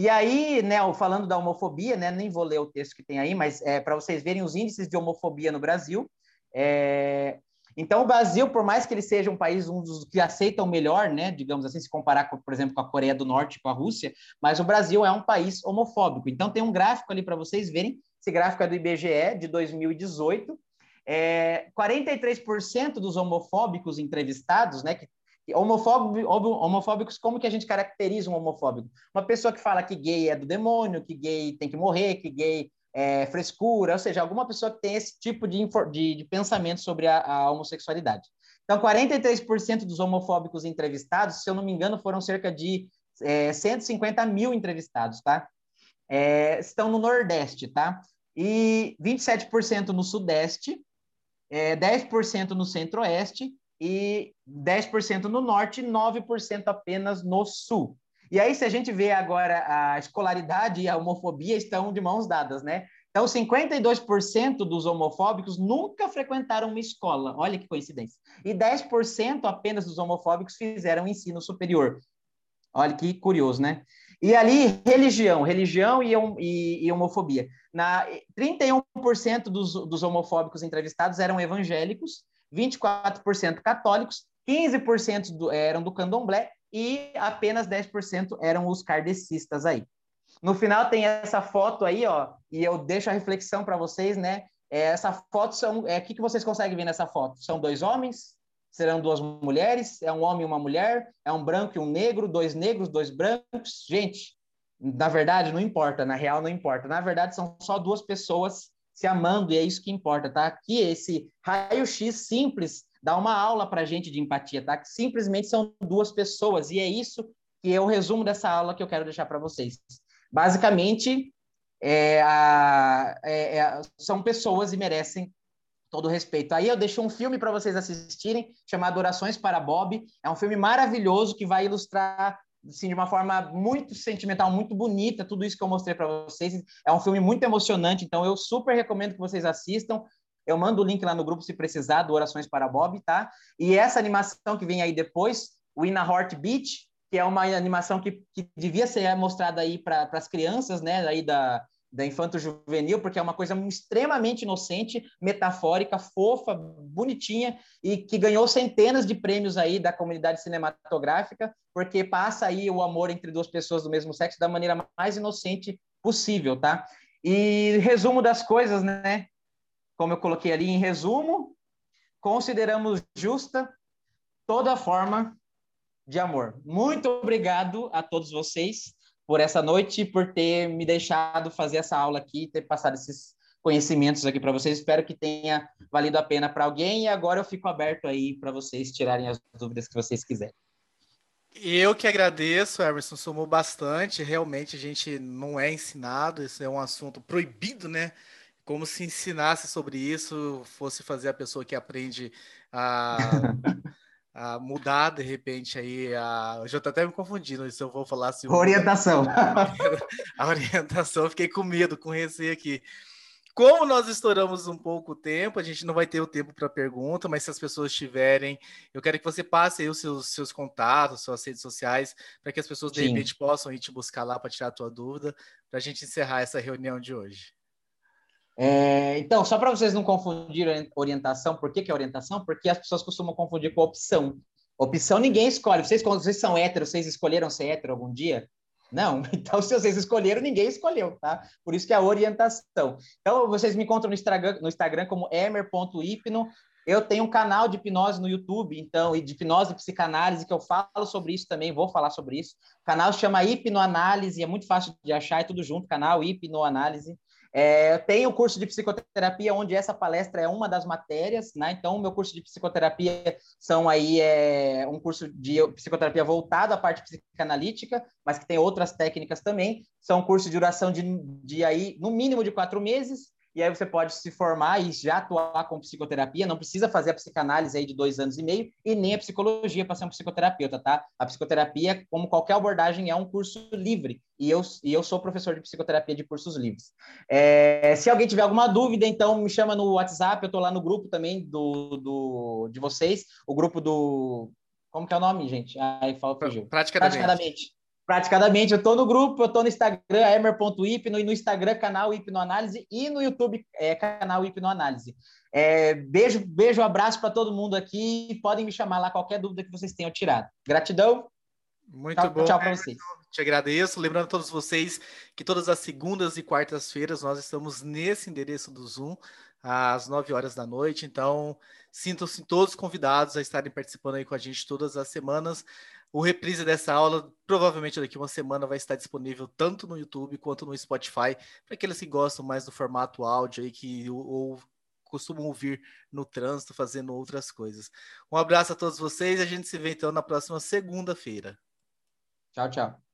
E aí, né, falando da homofobia, né, nem vou ler o texto que tem aí, mas é para vocês verem os índices de homofobia no Brasil. É, então, o Brasil, por mais que ele seja um país um dos que aceitam melhor, né, digamos assim, se comparar, com, por exemplo, com a Coreia do Norte, com a Rússia, mas o Brasil é um país homofóbico. Então, tem um gráfico ali para vocês verem. Esse gráfico é do IBGE de 2018. É, 43% dos homofóbicos entrevistados, né, que Homofóbico, homofóbicos, como que a gente caracteriza um homofóbico? Uma pessoa que fala que gay é do demônio, que gay tem que morrer, que gay é, frescura, ou seja, alguma pessoa que tem esse tipo de, de, de pensamento sobre a, a, homossexualidade. Então, 43% dos homofóbicos entrevistados, se eu não me engano, foram cerca de é, 150 mil entrevistados, tá? É, estão no Nordeste, tá? E 27% no Sudeste, é, 10% no Centro-Oeste e 10% no Norte e 9% apenas no Sul. E aí, se a gente vê agora a escolaridade e a homofobia estão de mãos dadas, né? Então, 52% dos homofóbicos nunca frequentaram uma escola. Olha que coincidência. E 10% apenas dos homofóbicos fizeram ensino superior. Olha que curioso, né? E ali, religião, religião e, e, e homofobia. Na, 31% dos, dos homofóbicos entrevistados eram evangélicos, 24% católicos, 15% do, eram do candomblé e apenas 10% eram os kardecistas aí. No final tem essa foto aí, ó, e eu deixo a reflexão para vocês, né? É, essa foto são, é, que, que vocês conseguem ver nessa foto? São dois homens? Serão duas mulheres? É um homem e uma mulher? É um branco e um negro? Dois negros, dois brancos? Gente, na verdade não importa, na real não importa. Na verdade são só duas pessoas se amando e é isso que importa, tá? Aqui esse raio-x simples dar uma aula para gente de empatia, tá? Que simplesmente são duas pessoas, e é isso que é o resumo dessa aula que eu quero deixar para vocês. Basicamente, é, a, é, é, são pessoas e merecem todo o respeito. Aí eu deixo um filme para vocês assistirem, chamado Orações para Bob. É um filme maravilhoso que vai ilustrar assim, de uma forma muito sentimental, muito bonita, tudo isso que eu mostrei para vocês. É um filme muito emocionante, então eu super recomendo que vocês assistam. Eu mando o link lá no grupo se precisar do Orações para Bob, tá? E essa animação que vem aí depois, o In a Heartbeat, que é uma animação que, que devia ser mostrada aí para as crianças, né, aí da, da infanto-juvenil, porque é uma coisa extremamente inocente, metafórica, fofa, bonitinha, e que ganhou centenas de prêmios aí da comunidade cinematográfica, porque passa aí o amor entre duas pessoas do mesmo sexo da maneira mais inocente possível, tá? E resumo das coisas, né? Como eu coloquei ali em resumo, consideramos justa toda forma de amor. Muito obrigado a todos vocês por essa noite, por ter me deixado fazer essa aula aqui, ter passado esses conhecimentos aqui para vocês. Espero que tenha valido a pena para alguém e agora eu fico aberto aí para vocês tirarem as dúvidas que vocês quiserem. Eu que agradeço, Emerson, somou bastante. Realmente a gente não é ensinado, isso é um assunto proibido, né? Como se ensinasse sobre isso, fosse fazer a pessoa que aprende a a mudar de repente aí a. Eu já estou até me confundindo se eu vou falar assim. Orientação. a orientação, fiquei com medo, com receio aqui. Como nós estouramos um pouco o tempo, a gente não vai ter o tempo para pergunta, mas se as pessoas tiverem, eu quero que você passe aí os seus, seus contatos, suas redes sociais, para que as pessoas de Sim. repente possam ir te buscar lá para tirar a tua dúvida, para a gente encerrar essa reunião de hoje. É, então, só para vocês não confundirem orientação, por que, que é orientação? Porque as pessoas costumam confundir com opção. Opção ninguém escolhe. Vocês, quando vocês são héteros, vocês escolheram ser hétero algum dia? Não. Então, se vocês escolheram, ninguém escolheu, tá? Por isso que é a orientação. Então, vocês me encontram no Instagram, no Instagram como emer.hipno. Eu tenho um canal de hipnose no YouTube, então, e de hipnose e psicanálise, que eu falo sobre isso também, vou falar sobre isso. O canal chama Hipnoanálise, é muito fácil de achar, é tudo junto, canal Hipnoanálise. É, tem o curso de psicoterapia, onde essa palestra é uma das matérias, né? Então, o meu curso de psicoterapia são aí é, um curso de psicoterapia voltado à parte psicanalítica, mas que tem outras técnicas também. São cursos de duração de, de aí, no mínimo de quatro meses, e aí você pode se formar e já atuar com psicoterapia, não precisa fazer a psicanálise aí de dois anos e meio e nem a psicologia para ser um psicoterapeuta, tá? A psicoterapia, como qualquer abordagem, é um curso livre e eu, e eu sou professor de psicoterapia de cursos livres. É, se alguém tiver alguma dúvida, então me chama no WhatsApp, eu estou lá no grupo também do, do, de vocês, o grupo do... Como que é o nome, gente? Ai, fala, fugiu. Praticadamente. Praticadamente praticadamente. Eu estou no grupo, eu estou no Instagram, emer.hipno, e no Instagram, canal Hipnoanálise, e no YouTube, é, canal Hipnoanálise. É, beijo, beijo, abraço para todo mundo aqui. Podem me chamar lá qualquer dúvida que vocês tenham tirado. Gratidão. Muito tchau, bom. Tchau para vocês. Te agradeço. Lembrando a todos vocês que todas as segundas e quartas-feiras nós estamos nesse endereço do Zoom às 9 horas da noite. Então, sintam-se todos convidados a estarem participando aí com a gente todas as semanas. O reprise dessa aula, provavelmente daqui uma semana, vai estar disponível tanto no YouTube quanto no Spotify, para aqueles que gostam mais do formato áudio aí, que ou, costumam ouvir no trânsito, fazendo outras coisas. Um abraço a todos vocês a gente se vê então na próxima segunda-feira. Tchau, tchau.